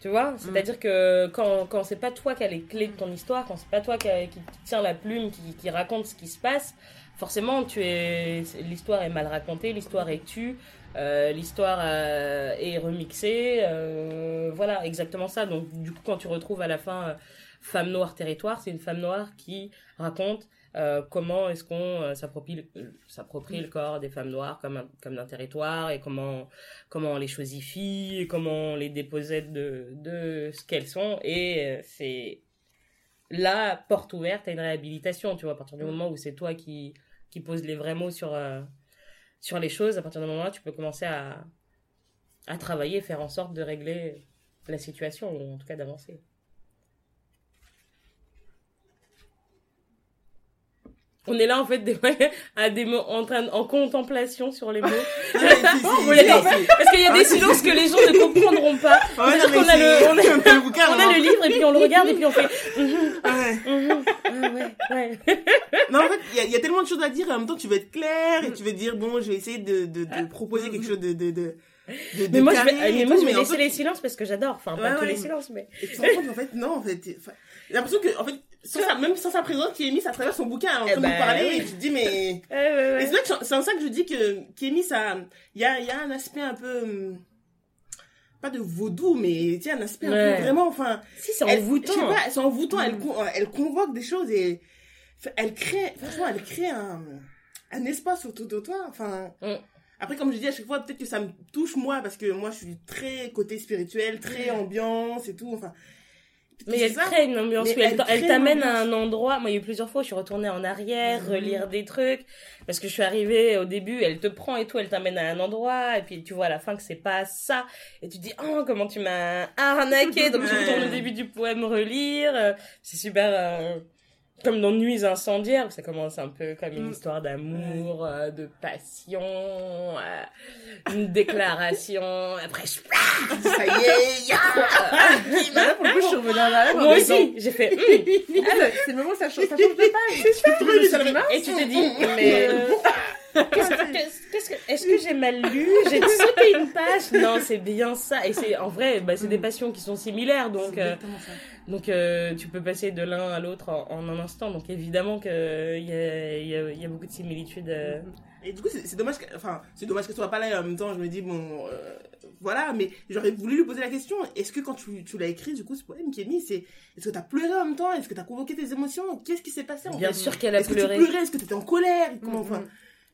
Tu vois C'est-à-dire que quand, quand c'est pas toi qui as les clés de ton histoire, quand c'est pas toi qui, a- qui tient la plume, qui, qui raconte ce qui se passe, forcément, tu es l'histoire est mal racontée, l'histoire est tue, euh, l'histoire euh, est remixée. euh, voilà, exactement ça. Donc, du coup, quand tu retrouves à la fin euh, Femme Noire Territoire, c'est une femme noire qui raconte euh, comment est-ce qu'on euh, s'approprie le- s'approprie le corps des femmes noires comme un, comme d'un territoire et comment comment on les choisifie et comment on les dépossède de de ce qu'elles sont et euh, c'est la porte ouverte à une réhabilitation tu vois à partir du moment où c'est toi qui qui pose les vrais mots sur euh, sur les choses à partir du moment là tu peux commencer à à travailler faire en sorte de régler la situation ou en tout cas d'avancer on est là en fait des, [LAUGHS] à des mots en train de- en contemplation sur les mots Ouais, les- c'est- parce qu'il y a des silences que les gens ne comprendront pas [LAUGHS] Ouais, C'est-à-dire qu'on a le- [LAUGHS] on a- le bouquin, on a le livre et puis on le regarde et puis on fait mhm, Ah ouais. mhm, ah ouais ouais Non, en fait, il y y, a tellement de choses à dire et en même temps, tu veux être clair et tu veux dire, bon, je vais essayer de, de, de proposer quelque chose de. de, de, de, mais moi je vais mais moi tout, je vais mais en laisser fait, les silences parce que j'adore enfin pas Ouais, tous ouais. les silences mais Et tu te rends compte qu'en fait, non, en fait, j'ai l'impression que, en fait, sans sa, même sans sa présence, Kémy, ça traverse son bouquin en Eh train de ben, nous parler oui. et tu te dis, mais. [LAUGHS] ouais, ouais, Et ouais. c'est vrai que c'est en ça que je dis que Kémy, ça. Il y a, il y a un aspect un peu. hum, Pas de vaudou, mais sais, un aspect un peu vraiment, enfin. si c'est elle- envoûtant Je sais pas, c'est envoûtant, elle, Mm. elle convoque des choses et elle crée, franchement, elle crée un, un espace autour de toi. Enfin, Mm. après, comme je dis à chaque fois, peut-être que ça me touche moi parce que moi, je suis très côté spirituel, très ambiance et tout. Enfin, mais elle ça. crée une ambiance Mais où elle, t'amène à un endroit. Moi il y a eu plusieurs fois où je suis retournée en arrière Mhm. relire des trucs parce que je suis arrivée au début elle te prend et tout elle t'amène à un endroit et puis tu vois à la fin que c'est pas ça et tu te dis oh comment tu m'as arnaqué donc je retourne au début du poème relire. C'est super euh, comme dans Nuits incendiaires où ça commence un peu comme une Mm. histoire d'amour euh, de passion euh, une déclaration [LAUGHS] après je ça y est, ya Bah là, pour le coup, je suis revenue en arrière. moi aussi j'ai fait [LAUGHS] Ah, c'est- le moment où ça change, ça change de page. Et tu te dis, mais qu'est-ce que, est-ce que j'ai mal lu? J'ai sauté une page? Non, c'est bien ça. Et c'est en vrai, bah, c'est des passions qui sont similaires, donc euh, Exactement ça. donc euh, tu peux passer de l'un à l'autre en, en un instant. Donc évidemment que il y a, il y, a, il y a beaucoup de similitudes. euh. Et du coup, c'est dommage que, enfin, c'est dommage que tu sois pas là et en même temps, je me dis, bon, euh, voilà, mais j'aurais voulu lui poser la question, est-ce que quand tu, tu l'as écrit, du coup, ce poème, Kémy, c'est, est-ce que t'as pleuré en même temps? Est-ce que t'as convoqué tes émotions? Qu'est-ce qui s'est passé, en Bien fait? sûr qu'elle a Est-ce que pleuré. tu pleurais? Est-ce que t'étais en colère? Comment, enfin,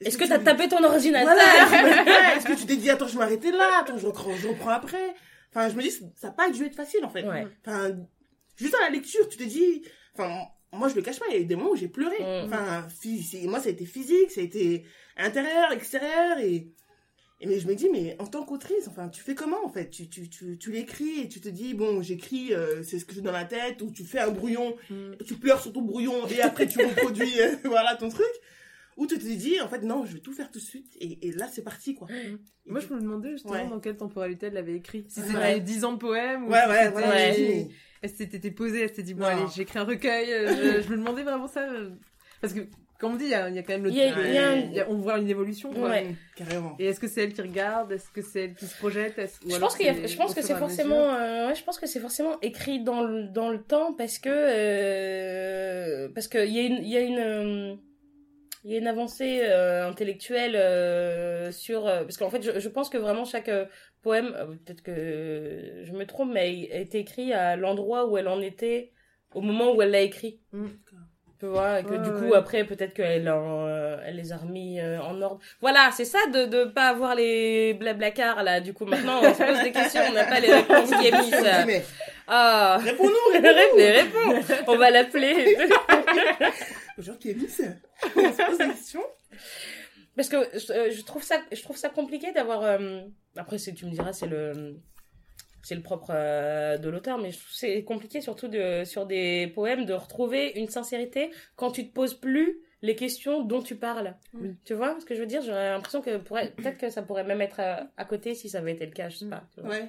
Est-ce que t'as tapé ton ordinateur Voilà! [LAUGHS] Est-ce que tu t'es dit, attends, je m'arrêter là, attends, je reprends, je reprends après? Enfin, je me dis, ça n'a pas dû être facile, en fait. Ouais. Enfin, juste à la lecture, tu te dis, enfin, moi, je le cache pas, il y a eu des moments où j'ai pleuré. Mm. Enfin, moi, ça a été physique, ça a été intérieur, extérieur, et, et mais je me dis, mais en tant qu'autrice, enfin, tu fais comment, en fait? Tu, tu, tu, tu l'écris et tu te dis, bon, j'écris, euh, c'est ce que j'ai dans la tête, ou tu fais un brouillon, Mm. tu pleures sur ton brouillon, et après tu reproduis, euh, [LAUGHS] voilà, ton truc. Où tu te dis, en fait, non, je vais tout faire tout de suite. Et, et là, c'est parti, quoi. Et Moi, je me demandais justement Ouais. dans quelle temporalité elle l'avait écrit. Si Ouais. c'était 10 ans de poème ou Ouais, si ouais. Ouais. Elle s'était posée, elle s'était dit, bon, Non. allez, j'écris un recuil. euh, je, je me demandais vraiment ça. euh, Parce que, comme on dit, il y, a il y a quand même le. Il y a- il y a un- a- on voit une évolution. quoi. Ouais. Carrément. Et est-ce que c'est elle qui regarde Est-ce que c'est elle qui se projette Est-ce- ou Je pense, qu'il y a- c'est je pense que c'est forcément, euh, ouais, je pense que c'est forcément écrit dans le, dans le temps parce que, euh, parce que il y a une, il y a une, euh, il y a une avancée euh, intellectuelle euh, sur, euh, parce qu'en fait, je, je pense que vraiment chaque poème, peut-être que je me trompe, mais a été écrit à l'endroit où elle en était au moment où elle l'a écrit. Mm. Tu vois, et que Ouais, du coup, ouais. après, peut-être qu'elle elle les a remis en ordre. Voilà, c'est ça de de pas avoir les blablacars, là. Du coup, maintenant, on se pose des questions, on n'a pas les réponses qui est mise. [LAUGHS] Ah, réponds-nous, réponds, [LAUGHS] réponds-nous. réponds. On va l'appeler. [LAUGHS] Genre, qui est mis, On se pose des questions. Parce que je, euh, je trouve ça, je trouve ça compliqué d'avoir. euh, Après, c'est, tu me diras, c'est le, c'est le propre euh, de l'auteur, mais je trouve que c'est compliqué surtout de, sur des poèmes de retrouver une sincérité quand tu te poses plus les questions dont tu parles. Oui. Tu vois ce que je veux dire? J'aurais l'impression que pourrait, peut-être que ça pourrait même être à, à côté si ça avait été le cas, je sais pas. tu vois. Ouais.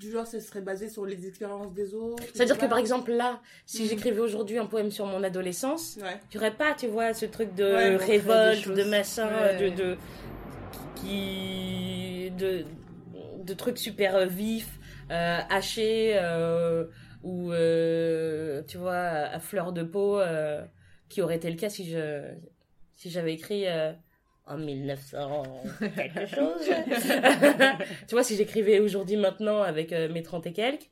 Du genre, ce serait basé sur les expériences des autres. C'est-à-dire que par exemple là, si Mhm. j'écrivais aujourd'hui un poème sur mon adolescence, Ouais. tu aurais pas, tu vois, ce truc de Ouais, révolte, de machin, Ouais. de, de qui de de trucs super euh, vifs, euh, hachés euh, ou euh, tu vois à fleur de peau, qui aurait été le cas si je si j'avais écrit en 1900 quelque [LAUGHS] chose. [LAUGHS] tu vois, si j'écrivais aujourd'hui maintenant avec euh, mes 30 et quelques,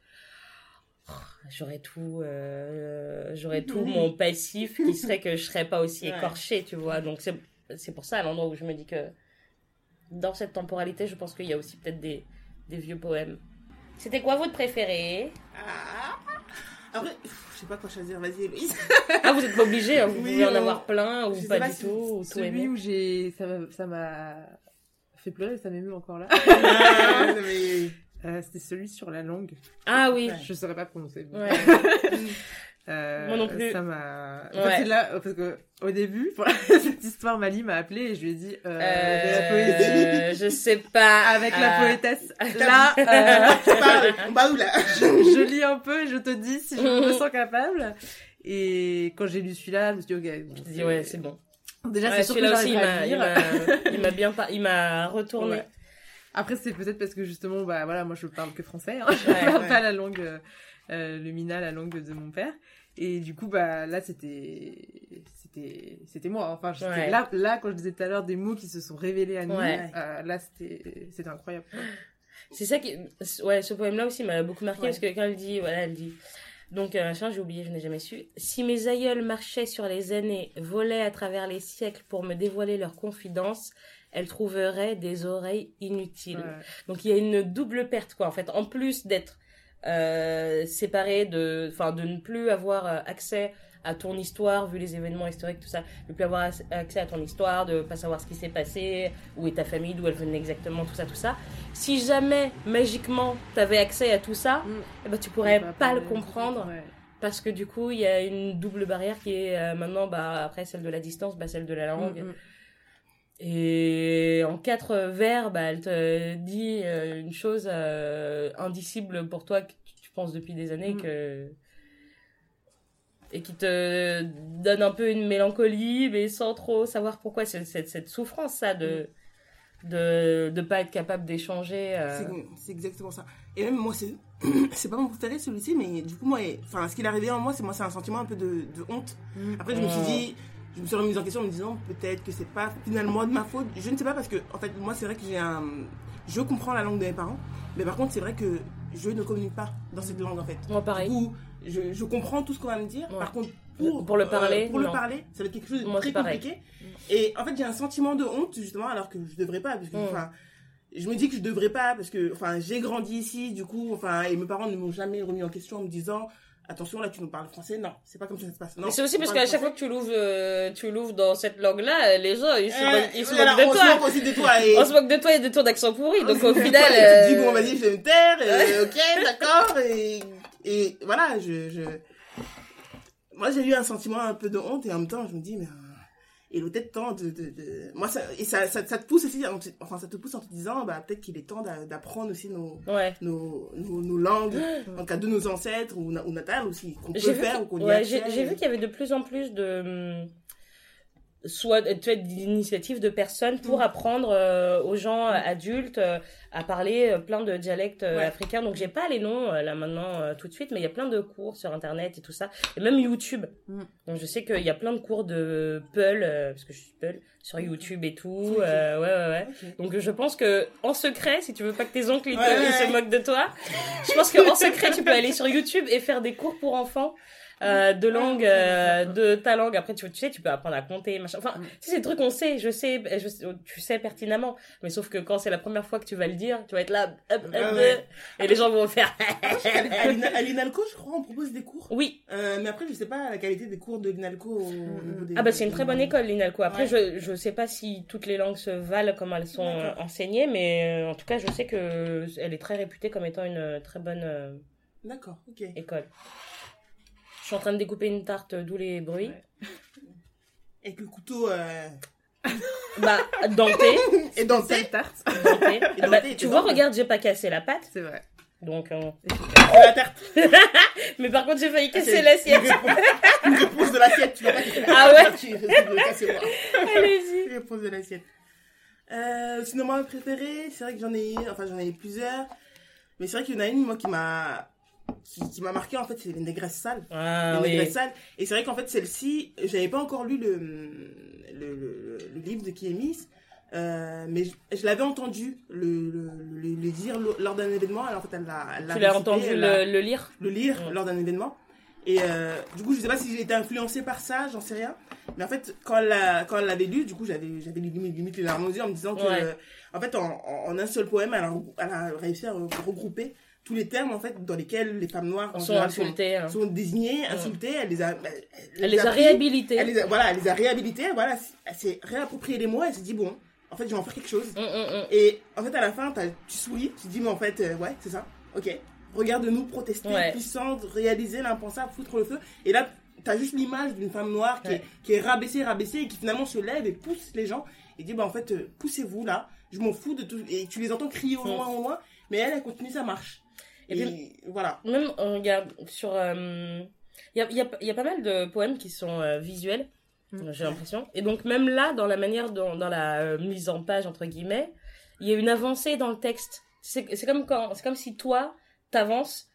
oh, j'aurais tout, euh, j'aurais tout mon passif qui serait que je serais pas aussi Ouais. écorchée, tu vois. Donc c'est, c'est pour ça à l'endroit où je me dis que dans cette temporalité, je pense qu'il y a aussi peut-être des, des vieux poèmes. C'était quoi votre préféré? Ah. Après, je sais pas quoi choisir. Vas-y, Héloïse. [LAUGHS] Ah, vous êtes pas obligé, hein, vous Oui, pouvez en avoir plein ou je pas, du si- tout, ou tout Celui aimer. où j'ai. Ça m'a- fait pleurer, ça m'émeut encore là. [LAUGHS] Ah, mais- Euh, C'était celui sur la langue. Ah oui. Je saurais pas prononcer. Ouais. [LAUGHS] Euh, Moi non plus. Ça m'a. En Ouais. fait, c'est là, parce que au début, [LAUGHS] pour cette histoire, Mali m'a appelé et je lui ai dit euh, de la poésie Euh, je sais pas. [LAUGHS] avec la poétesse. [LAUGHS] Là, C'est pas- On va où là? je, je lis un peu et je te dis si je me sens capable. Et quand j'ai lu celui-là, je me suis dit, ok. Je te dis, ouais, c'est bon. Déjà, Ouais, c'est sûr que aussi, il m'a, bien, pas, il m'a retourné. Ouais. Après, c'est peut-être parce que justement, bah voilà, moi je parle que français, hein. Ouais, je parle ouais. pas la langue, euh, euh, le mina, la langue de mon père. Et du coup, bah là, c'était, c'était, c'était moi. Enfin, Ouais. là, là, quand je disais tout à l'heure des mots qui se sont révélés à nous, Ouais. euh, là, c'était, c'était incroyable. C'est ça qui, ouais, ce poème-là aussi m'a beaucoup marqué Ouais. parce que quand elle dit, voilà, elle dit, donc, euh, j'ai oublié, je n'ai jamais su. Si mes aïeuls marchaient sur les années, volaient à travers les siècles pour me dévoiler leurs confidences, elles trouveraient des oreilles inutiles. Ouais. Donc il y a une double perte quoi en fait en plus d'être euh, séparé de enfin de ne plus avoir euh, accès à ton histoire vu les événements historiques tout ça de plus avoir ac- accès à ton histoire de pas savoir ce qui s'est passé où est ta famille d'où elle venait exactement tout ça tout ça si jamais magiquement t'avais accès à tout ça Mm. eh ben tu pourrais pas le comprendre Ouais. parce que du coup il y a une double barrière qui est euh, maintenant bah après celle de la distance bah celle de la langue Mm, mm. Et en quatre vers, bah, elle te dit euh, une chose euh, indicible pour toi que tu penses depuis des années Mm. que et qui te donne un peu une mélancolie, mais sans trop savoir pourquoi. C'est cette, cette souffrance, ça, de de de pas être capable d'échanger. euh. C'est- exactement ça. Et même moi, c'est [CLEARS THROAT] c'est pas mon préféré celui-ci, mais du coup, moi, enfin, ce qu'il a réveillé en moi, c'est moi, c'est un sentiment un peu de, de honte. Mm. Après, je me suis dit, je me suis remise en question en me disant peut-être que c'est pas finalement de ma faute. Je ne sais pas parce que, en fait, moi, c'est vrai que j'ai un. Je comprends la langue de mes parents, mais par contre, c'est vrai que je ne communique pas dans cette langue, en fait. Moi, pareil. Je, je comprends tout ce qu'on va me dire. Ouais. Par contre, pour, Pour le parler, pour le parler, ça va être quelque chose de Moi, très compliqué. Et en fait, j'ai un sentiment de honte, justement, alors que je devrais pas. Parce que, Mm. enfin, je me dis que je devrais pas, parce que, enfin, j'ai grandi ici, du coup, enfin, et mes parents ne m'ont jamais remis en question en me disant, attention, là, tu nous parles français. Non, c'est pas comme ça que ça se passe. Non, Mais c'est aussi parce qu'à chaque fois que tu l'ouvres, euh, tu l'ouvres dans cette langue-là, les gens, ils se, Euh, moquent, ils se voilà, moquent de on se toi. moque aussi de toi. Et... On se moque de toi et de ton accent pourri. Donc au [LAUGHS] final, Ouais, tu te dis, euh, bon, vas-y, je vais me taire, et, [LAUGHS] ok, d'accord, et, et voilà, je, je... Moi, j'ai eu un sentiment un peu de honte, et en même temps, je me dis, mais... Et le peut-être temps de, de, de... moi ça et ça, ça, ça te pousse aussi en te- enfin ça te pousse en te disant bah peut-être qu'il est temps d'a- d'apprendre aussi nos Ouais. nos, nos, nos langues [GASPS] en cas de nos ancêtres ou, ou natales aussi qu'on peut faire que- ou qu'on y ouais, j'ai vu qu'il y avait de plus en plus de hum, soit tu vois, d'initiatives de personnes pour Mm. apprendre euh, aux gens euh, adultes euh, à parler euh, plein de dialectes Ouais. africains. Donc j'ai pas les noms là maintenant tout de suite, mais il y a plein de cours sur internet et tout ça, et même YouTube. Mm. Donc je sais qu'il y a plein de cours de Peul parce que je suis Peul sur YouTube et tout. ouais ouais ouais. Donc je pense que en secret, si tu veux pas que tes oncles ils Ouais, ils se moquent de toi, je pense qu'en secret tu peux aller sur YouTube et faire des cours pour enfants. Euh, de langue, euh, de ta langue. Après, tu, tu sais, tu peux apprendre à compter, machin. Enfin, Mm. tu sais, ces trucs, on sait, je sais, je tu sais pertinemment. Mais sauf que quand c'est la première fois que tu vas le dire, tu vas être là, hop, hop, Ah hop, ouais. et les gens vont faire. à l'Ina- à l'INALCO je crois on propose des cours oui. Euh, mais après je sais pas la qualité des cours de l'INALCO des Ah bah c'est une très bonne école, l'INALCO. Après, Ouais. je je sais pas si toutes les langues se valent comme elles sont euh, enseignées, mais euh, en tout cas, je sais que elle est très réputée comme étant une euh, très bonne euh, d'accord ok école. Je suis en train de découper une tarte, d'où les bruits. Ouais. [LAUGHS] avec le couteau euh... [LAUGHS] Bah, denté, et denté Cette tarte, denté. Ah bah, denté, tu et vois, denté. regarde, j'ai pas cassé la pâte, c'est vrai. donc. euh, la tarte [LAUGHS] Mais par contre, j'ai failli casser C'est l'assiette. une réponse- de l'assiette tu vas pas casser Ah ouais Allez-y. Une réponse de l'assiette euh, sinon moi préféré c'est vrai que j'en ai enfin j'en ai plusieurs mais c'est vrai qu'il y en a une moi qui m'a qui, qui m'a marqué en fait c'est les négresses sales Ah les oui. négresses sales et c'est vrai qu'en fait celle-ci j'avais pas encore lu le le, le, le livre de Kiemis euh, mais je, je l'avais entendu le, le, dire lo- lors d'un événement alors en fait elle l'a Tu l'as entendu l'a- le, lire? le lire Ouais. lors d'un événement. Et euh, du coup, je sais pas si j'ai été influencée par ça, j'en sais rien. Mais en fait, quand elle, l'a- quand elle l'avait lu, du coup, j'avais, j'avais limite, limite les larmes aux yeux en me disant que, Ouais. euh, en fait, en, en, en un seul poème, elle a, elle a réussi à regrouper tous les termes, en fait, dans lesquels les femmes noires en Sont insultés. hein. sont désignées, insultées. Elle les a, elle, Elle les a réhabilités. Elle les a, voilà, elle les a réhabilitées. Voilà, elle s'est réapproprié les mots. Elle s'est dit bon, en fait, je vais en faire quelque chose. Hum, hum. Et en fait, à la fin, tu souris, tu te dis, mais en fait, euh, ouais, c'est ça, ok. Regarde-nous protester, Ouais. puissante, réaliser l'impensable, foutre le feu. Et là, t'as juste l'image d'une femme noire qui, Ouais. est, qui est rabaissée, rabaissée, et qui finalement se lève et pousse les gens. Et dit, bah en fait, euh, poussez-vous là, je m'en fous de tout. Et tu les entends crier au loin, au loin, mais elle, elle continue sa marche. Et Et, puis- voilà. Même, euh, regarde, sur. euh, Il y, a, il y, a, il y a pas mal de poèmes qui sont euh, visuels, Mm. j'ai l'impression. Et donc, même là, dans la manière, dont, dans la euh, mise en page, entre guillemets, il y a une avancée dans le texte. C'est c'est comme, quand- c'est comme si toi, t'avances,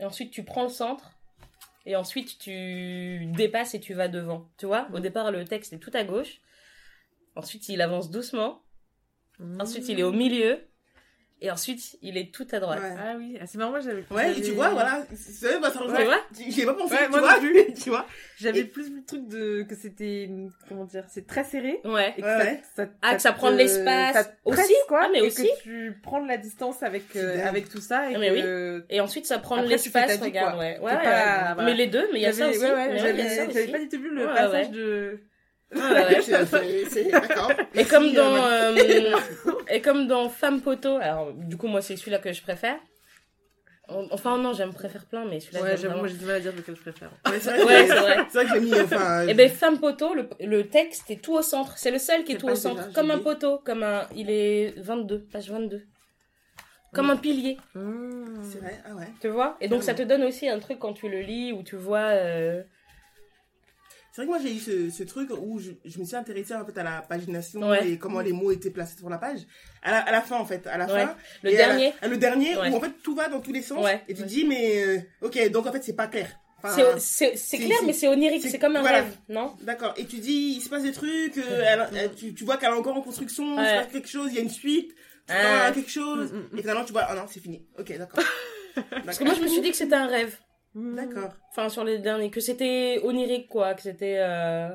et ensuite tu prends le centre, et ensuite tu dépasses et tu vas devant. Tu vois Au départ, le texte est tout à gauche. Ensuite, il avance doucement. Ensuite, il est au milieu. Et ensuite, il est tout à droite. Ouais. Ah oui, ah, c'est marrant, moi j'avais. Ouais, et tu vois, voilà. C'est vrai, bah, ça rejoint. Tu vois J'y ai pas pensé, Ouais, tu moi vois. non plus. [LAUGHS] tu vois. J'avais Et- plus le truc de que c'était comment dire, c'est très serré Ouais. et que Ouais. ça, ça, Ah, que ça prend de l'espace. Aussi. quoi, Ah, mais et aussi. que tu prends de la distance avec euh, avec tout ça et Ah, mais que Et ensuite, ça prend de l'espace, vie, regarde, quoi. ouais. Ouais, ouais, pas- ouais. Mais les deux, mais il y a ça aussi. Ouais, ouais, ouais, j'avais pas du tout vu le Ouais, passage ouais. de Ouais. [LAUGHS] C'est- D'accord. Et comme dans, euh, euh, [LAUGHS] et comme dans Femme Poteau, alors du coup moi c'est celui-là que je préfère. Enfin non, j'aime préfère plein, mais celui-là Ouais, j'aime moi j'ai du mal à dire lequel je préfère. [LAUGHS] Ouais, c'est vrai, Ouais, que- c'est vrai. c'est vrai que j'ai mis, enfin. Et ben Femme Poteau, le, le texte est tout au centre. C'est le seul qui est tout au centre, comme un poteau, comme un. Il est 22, page 22. Comme un pilier, C'est vrai, ah ouais. tu vois? Et donc Ah ça te donne aussi un truc quand tu le lis où tu vois. euh, C'est vrai que moi j'ai eu ce, ce truc où je, je me suis intéressée en fait à la pagination Ouais. et comment les mots étaient placés sur la page. À la, à la fin en fait, à la Ouais. fin. Le Et à la- dernier. à le dernier Ouais. où en fait tout va dans tous les sens. Et tu te dis mais euh, ok donc en fait c'est pas clair. Enfin, C'est- clair, mais c'est onirique, c'est- comme un voilà. rêve, non? D'accord. Et tu dis il se passe des trucs, euh, elle- elle- tu, tu vois qu'elle est encore en construction, il se passe quelque chose, il y a une suite, tu Ah. quelque chose. Mm, mm, mm. Et finalement tu vois ah non c'est fini. Ok d'accord. [LAUGHS] Parce que moi je me suis dit que c'était un rêve. D'accord. Enfin, sur les derniers, que c'était onirique, quoi, que c'était euh,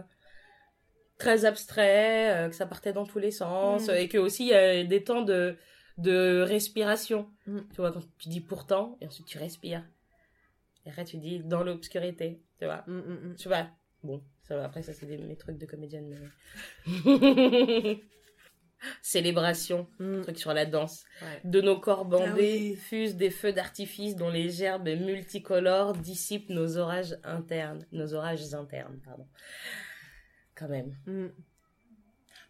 très abstrait, euh, que ça partait dans tous les sens, Mm. et que aussi il y a des temps de, de respiration. Mm. Tu vois, quand tu dis pourtant, et ensuite tu respires. Et après tu dis dans l'obscurité, tu vois. Mm, mm. Tu vois, bon, ça va, après ça c'est des, mes trucs de comédienne, mais... [LAUGHS] Célébration, Mm. truc sur la danse. Ouais. De nos corps bandés oui. fusent des feux d'artifice dont les gerbes multicolores dissipent nos orages internes, nos orages internes, pardon. quand même. Mm.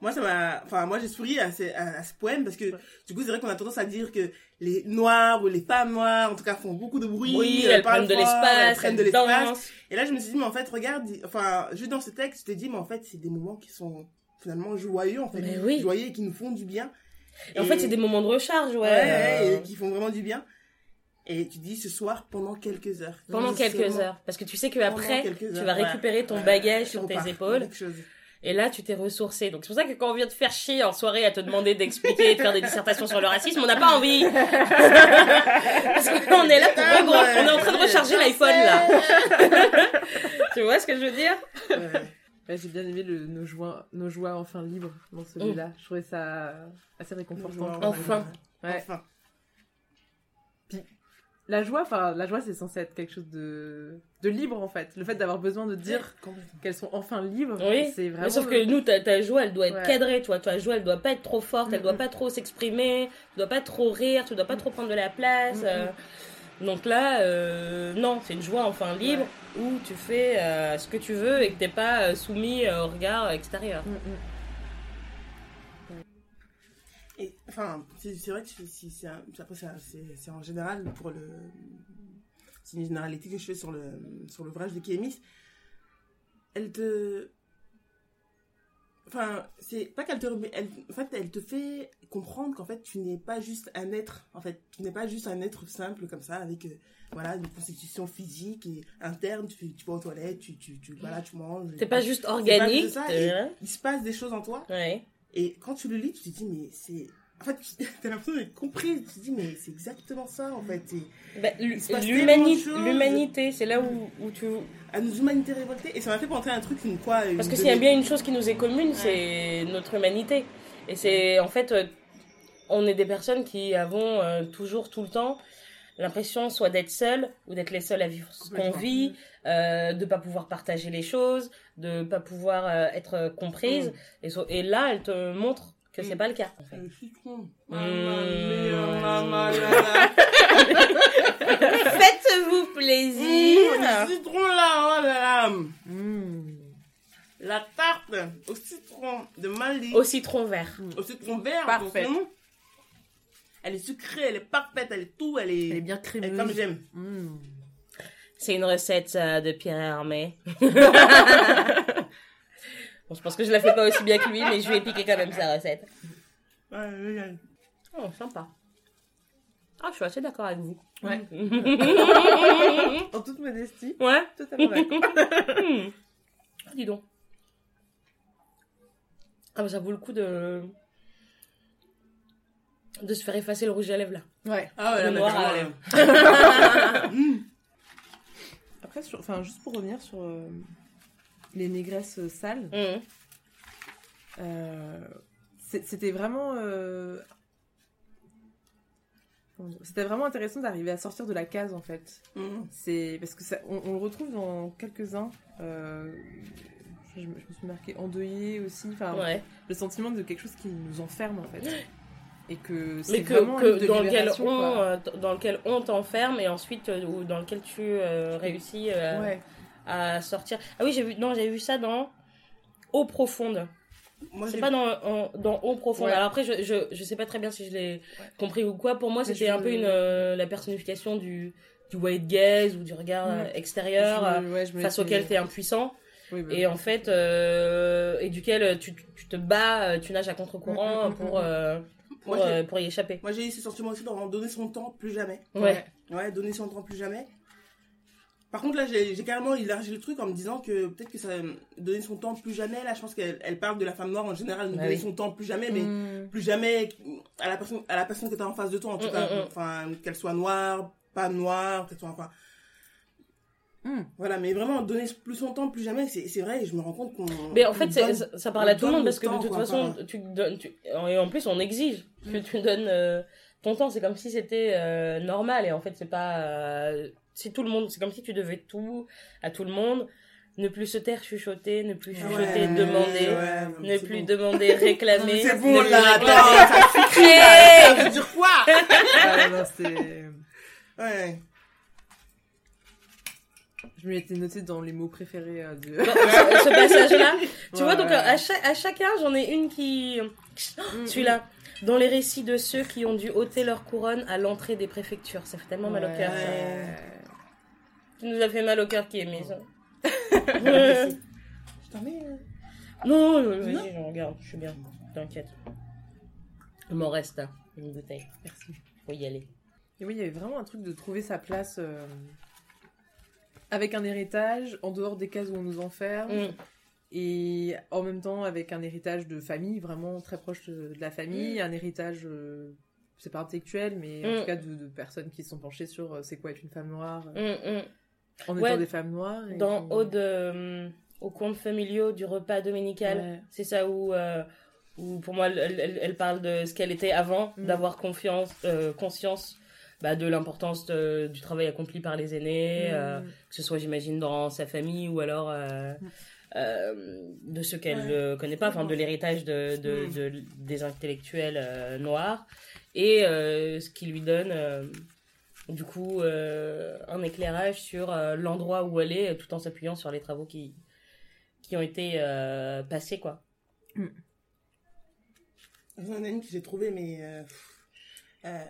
Moi, ça m'a, enfin, moi, j'ai souri à ce, à, à ce poème parce que, du coup, c'est vrai qu'on a tendance à dire que les noirs ou les femmes noires, en tout cas, font beaucoup de bruit. Oui, euh, elles parlent prennent de l'espace, elles prennent de elles l'espace. Et là, je me suis dit, mais en fait, regarde, enfin, juste dans ce texte, je t'ai dit, mais en fait, c'est des moments qui sont finalement joyeux, en fait. Oui. Joyeux qui nous font du bien. Et en fait, c'est des moments de recharge, ouais. Ouais, Euh, et qui font vraiment du bien. Et tu dis ce soir pendant quelques heures. Pendant quelques heures. Parce que tu sais que après, tu vas ouais. récupérer ton Ouais. bagage sur tes épaules. Et là, tu t'es ressourcé. Donc, c'est pour ça que quand on vient te faire chier en soirée à te demander d'expliquer et de faire des dissertations sur le racisme, on n'a pas envie. [LAUGHS] Parce qu'on est là pour ouais. On est en train de recharger l'iPhone, là. [LAUGHS] tu vois ce que je veux dire? Ouais. Ouais, j'ai bien aimé le, nos, joies, nos joies enfin libres dans celui-là. Je trouvais ça assez réconfortant. Enfin. Ouais. Enfin. La joie, enfin, la joie, c'est censé être quelque chose de, de libre en fait. Le fait d'avoir besoin de dire qu'elles sont enfin libres, Oui. c'est vraiment. Mais sauf que nous, ta, ta joie, elle doit être Ouais. cadrée, tu vois. Ta joie, elle doit pas être trop forte, elle doit Mhm. pas trop s'exprimer, tu dois pas trop rire, tu dois pas trop prendre de la place. Euh. Donc là, euh, non, c'est une joie enfin libre où tu fais euh, ce que tu veux et que t'es pas euh, soumis euh, au regard extérieur. Mm, mm. Et, enfin, c'est vrai que c'est en général pour le. C'est une généralité que je fais sur le sur l'ouvrage de Kémis. Elle te. Enfin, c'est pas qu'elle te remet. Elle, en fait, elle te fait comprendre qu'en fait, tu n'es pas juste un être. En fait, tu n'es pas juste un être simple comme ça, avec euh, voilà, une constitution physique et interne. Tu, vas aux toilettes, tu, tu, tu, voilà, tu manges. T'es pas juste pas organique. juste ça, t'es- et il se passe des choses en toi. Ouais. Et quand tu le lis, tu te dis, mais c'est. En fait, tu as l'impression d'être compris. Tu te dis, mais c'est exactement ça, en fait. Bah. L'humanité, c'est là où, où tu. à nos humanités révoltées. Et ça m'a fait penser à un truc, une quoi. une Parce que s'il y a bien une chose qui nous est commune, c'est notre humanité. Et c'est en fait, euh, on est des personnes qui avons euh, toujours, tout le temps, l'impression soit d'être seuls ou d'être les seuls à vivre ce qu'on vit, euh, de pas pouvoir partager les choses, de pas pouvoir euh, être comprise. Mm. Et, so- et là, elle te montre que c'est Mm. pas le cas. En fait. Le citron. Mmh. Maman mia, maman la [LAUGHS] la. Faites-vous plaisir. Mmh, le citron là, oh là là. Mm. La tarte au citron de Mali. Au citron vert. Au citron vert. Parfait. Elle est sucrée, elle est parfaite, elle est tout, elle est. Elle est bien elle est crémeuse. comme j'aime. Mm. C'est une recette euh, de Pierre Hermé. [LAUGHS] bon, je pense que je la fais pas aussi bien que lui, mais je lui ai piqué quand même sa recette. Ouais. Oh, sympa. Ah, je suis assez d'accord avec vous. Ouais. [LAUGHS] En toute modestie, Ouais. totalement d'accord. [LAUGHS] Ah, dis donc. Ah, bah, ça vaut le coup de de se faire effacer le rouge à lèvres là. Ouais. Ah ouais, Le noir, d'accord, euh, ouais. [LAUGHS] Mmh. Après, sur- enfin, juste pour revenir sur euh, les négresses euh, sales, Mhm. euh, c'était vraiment. euh, C'était vraiment intéressant d'arriver à sortir de la case en fait. Mmh. C'est parce que ça, on, on le retrouve dans quelques-uns. euh, je, me je me suis marqué endeuillé aussi. Enfin, Ouais. le sentiment de quelque chose qui nous enferme en fait. Et que c'est que, vraiment que dans, lequel on, quoi. dans lequel on t'enferme et ensuite ou dans lequel tu réussis Ouais. À sortir. Ah oui, j'ai vu, non, j'ai vu ça dans Eau profonde. C'est pas dans, en- dans Eau profonde. Ouais. Alors après, je, je, je sais pas très bien si je l'ai compris ou quoi. Pour moi, c'était un peu une, euh, la personnification du, du white gaze ou du regard Ouais. euh, extérieur euh, me- face auquel tu es impuissant Oui, bah, et en fait euh, et duquel tu, tu te bats, tu nages à contre-courant Mm, mm, mm, pour, euh, pour, y échapper. Moi, j'ai eu ce sentiment aussi de donner son temps plus jamais. Ouais. Ouais, donner son temps plus jamais. Par contre, là, j'ai carrément élargi le truc en me disant que peut-être que ça. Donner son temps plus jamais, là, je pense qu'elle elle parle de la femme noire en général, de Ah donner son temps plus jamais, mais Mm. plus jamais à la personne, à la personne que tu as en face de toi, en tout Mm, cas. mm, mm. Enfin, qu'elle soit noire, pas noire, qu'elle soit. Enfin, voilà, mais vraiment, donner plus son temps plus jamais, c'est vrai, et je me rends compte qu'on. Mais en fait, donne- ça, parle à tout le monde parce que de toute quoi, façon, tu donnes, tu- et en plus, on exige que tu donnes euh, ton temps. C'est comme si c'était euh, normal et en fait, c'est pas. euh, si tout le monde, c'est comme si tu devais tout à tout le monde. Ne plus se taire, chuchoter, ne plus Ouais, chuchoter, demander, ouais, ne c'est plus bon. demander, [LAUGHS] réclamer. C'est ne bon plus là, attends, ça dire quoi? [LAUGHS] Ah, non, c'est- Ouais. Je me l'étais noté dans les mots préférés euh, de. Dans- ce, ce [LAUGHS] passage-là. Tu Ouais, vois, donc ouais. à, chaque, à chacun, j'en ai une qui. Mm, Celui-là. Dans les récits de ceux qui ont dû ôter leur couronne à l'entrée des préfectures. Ça fait tellement mal au cœur. Tu nous as fait mal au cœur qui est mis ça. [LAUGHS] Je t'en mets. euh, non, vas-y, je regarde. Je suis bien. T'inquiète. Il m'en reste hein, une bouteille. Merci. Faut y aller. Et oui, il y avait vraiment un truc de trouver sa place euh, avec un héritage, en dehors des cases où on nous enferme, Mm. et en même temps avec un héritage de famille, vraiment très proche de, la famille, Mm. un héritage, euh, c'est pas intellectuel, mais Mm. en tout cas de, de personnes qui se sont penchées sur euh, c'est quoi être une femme noire, euh, Mm, mm. En Ouais. étant des femmes noires. et Dans qui- Ode euh, aux contes familiaux du repas dominical. Ouais. C'est ça où, euh, où pour moi, elle, elle- elle parle de ce qu'elle était avant, Mm. d'avoir confiance, euh, conscience bah, de l'importance du travail accompli par les aînés, Mm. que ce soit, j'imagine, dans sa famille ou alors Mm. de ceux qu'elle Ouais. ne connaît pas, enfin de l'héritage de, de, de- des intellectuels noirs, et ce qui lui donne. Du coup, euh, un éclairage sur euh, l'endroit où elle est, tout en s'appuyant sur les travaux qui, qui ont été euh, passés, quoi. J'en ai une que j'ai trouvée, mais. euh, euh,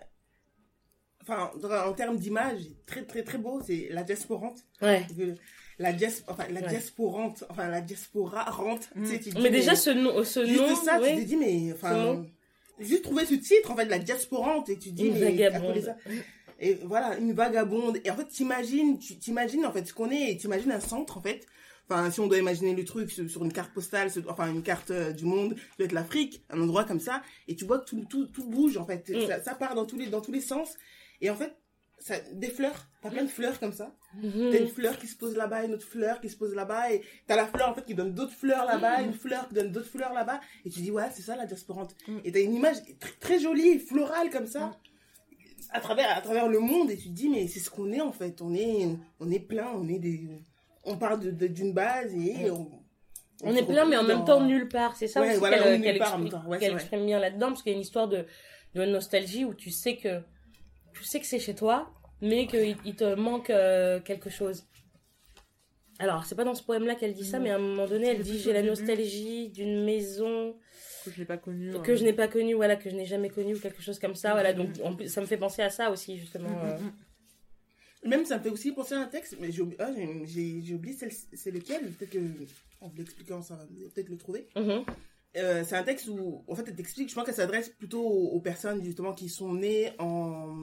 Enfin, en termes d'image, très très très beau, c'est la diasporante. Ouais. Que La, dias... enfin, la Ouais. diasporante, enfin la diaspora rente. Mm. tu sais, tu Mais déjà, ce nom, ce Juste nom ça, ouais. tu te dis, mais Ce enfin. Juste trouver ce titre, en fait, la diasporante, et tu dis, Une mais. ça- Et voilà, une vagabonde. Et en fait, t'imagines, tu t'imagines en fait ce qu'on est, et t'imagines un centre en fait. Enfin, si on doit imaginer le truc sur, une carte postale, enfin une carte euh, du monde, peut être l'Afrique, un endroit comme ça, et tu vois que tout, tout, tout bouge en fait. Mm. Ça, ça part dans tous les, dans tous les sens. Et en fait, ça, des fleurs, t'as plein de fleurs comme ça. Mhm. T'as une fleur qui se pose là-bas, une autre fleur qui se pose là-bas, et t'as la fleur en fait qui donne d'autres fleurs là-bas, une fleur qui donne d'autres fleurs là-bas, et tu dis ouais c'est ça la diasporante. Mm. Et t'as une image très, très jolie, florale comme ça, à travers à travers le monde, et tu te dis mais c'est ce qu'on est en fait, on est on est plein, on est des, on part de- de- d'une base et on, On est plein, mais en même temps nulle part. C'est ça Ouais, voilà, qu'elle même exprime. Ouais, vrai. exprime bien là-dedans, parce qu'il y a une histoire de, de nostalgie où tu sais que tu sais que c'est chez toi, mais qu'il il te manque euh, quelque chose. Alors, c'est pas dans ce poème-là qu'elle dit ça, mais à un moment donné, elle dit J'ai la nostalgie d'une maison que je l'ai pas connu. que je n'ai pas voilà, que je n'ai jamais connue, ou quelque chose comme ça. Voilà, donc ça me fait penser à ça aussi, justement. euh. Même ça me fait aussi penser à un texte, mais j'ai oublié, ah, oublié c'est lequel, peut-être que on peut l'expliquer ensemble, peut-être le trouver. Mhm. Euh, c'est un texte où, en fait, elle t'explique, je crois qu'elle s'adresse plutôt aux, aux personnes, justement, qui sont nées en,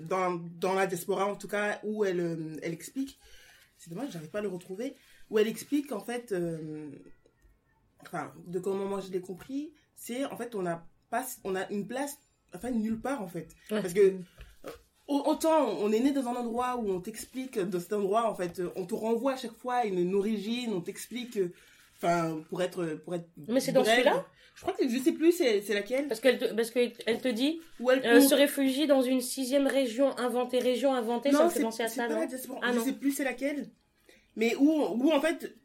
dans, dans la diaspora, en tout cas, où elle, euh, elle explique, c'est dommage, j'arrive pas à le retrouver, où elle explique, en fait, euh, enfin, de comment moi je l'ai compris, c'est, en fait, on a pas, on a une place, enfin, nulle part, en fait. Ouais. Parce que, au- autant on est né dans un endroit où on t'explique, dans cet endroit, en fait, on te renvoie à chaque fois une, une origine, on t'explique, enfin, pour être, pour être Mais c'est dans celui-là? Je crois que je sais plus c'est laquelle. Parce qu'elle te, parce qu'elle elle te dit Où elle euh, se réfugie dans une sixième région inventée, région inventée, ça me fait c'est penser à ça, pas non? Ah, je non. sais plus c'est laquelle. Mais où où en fait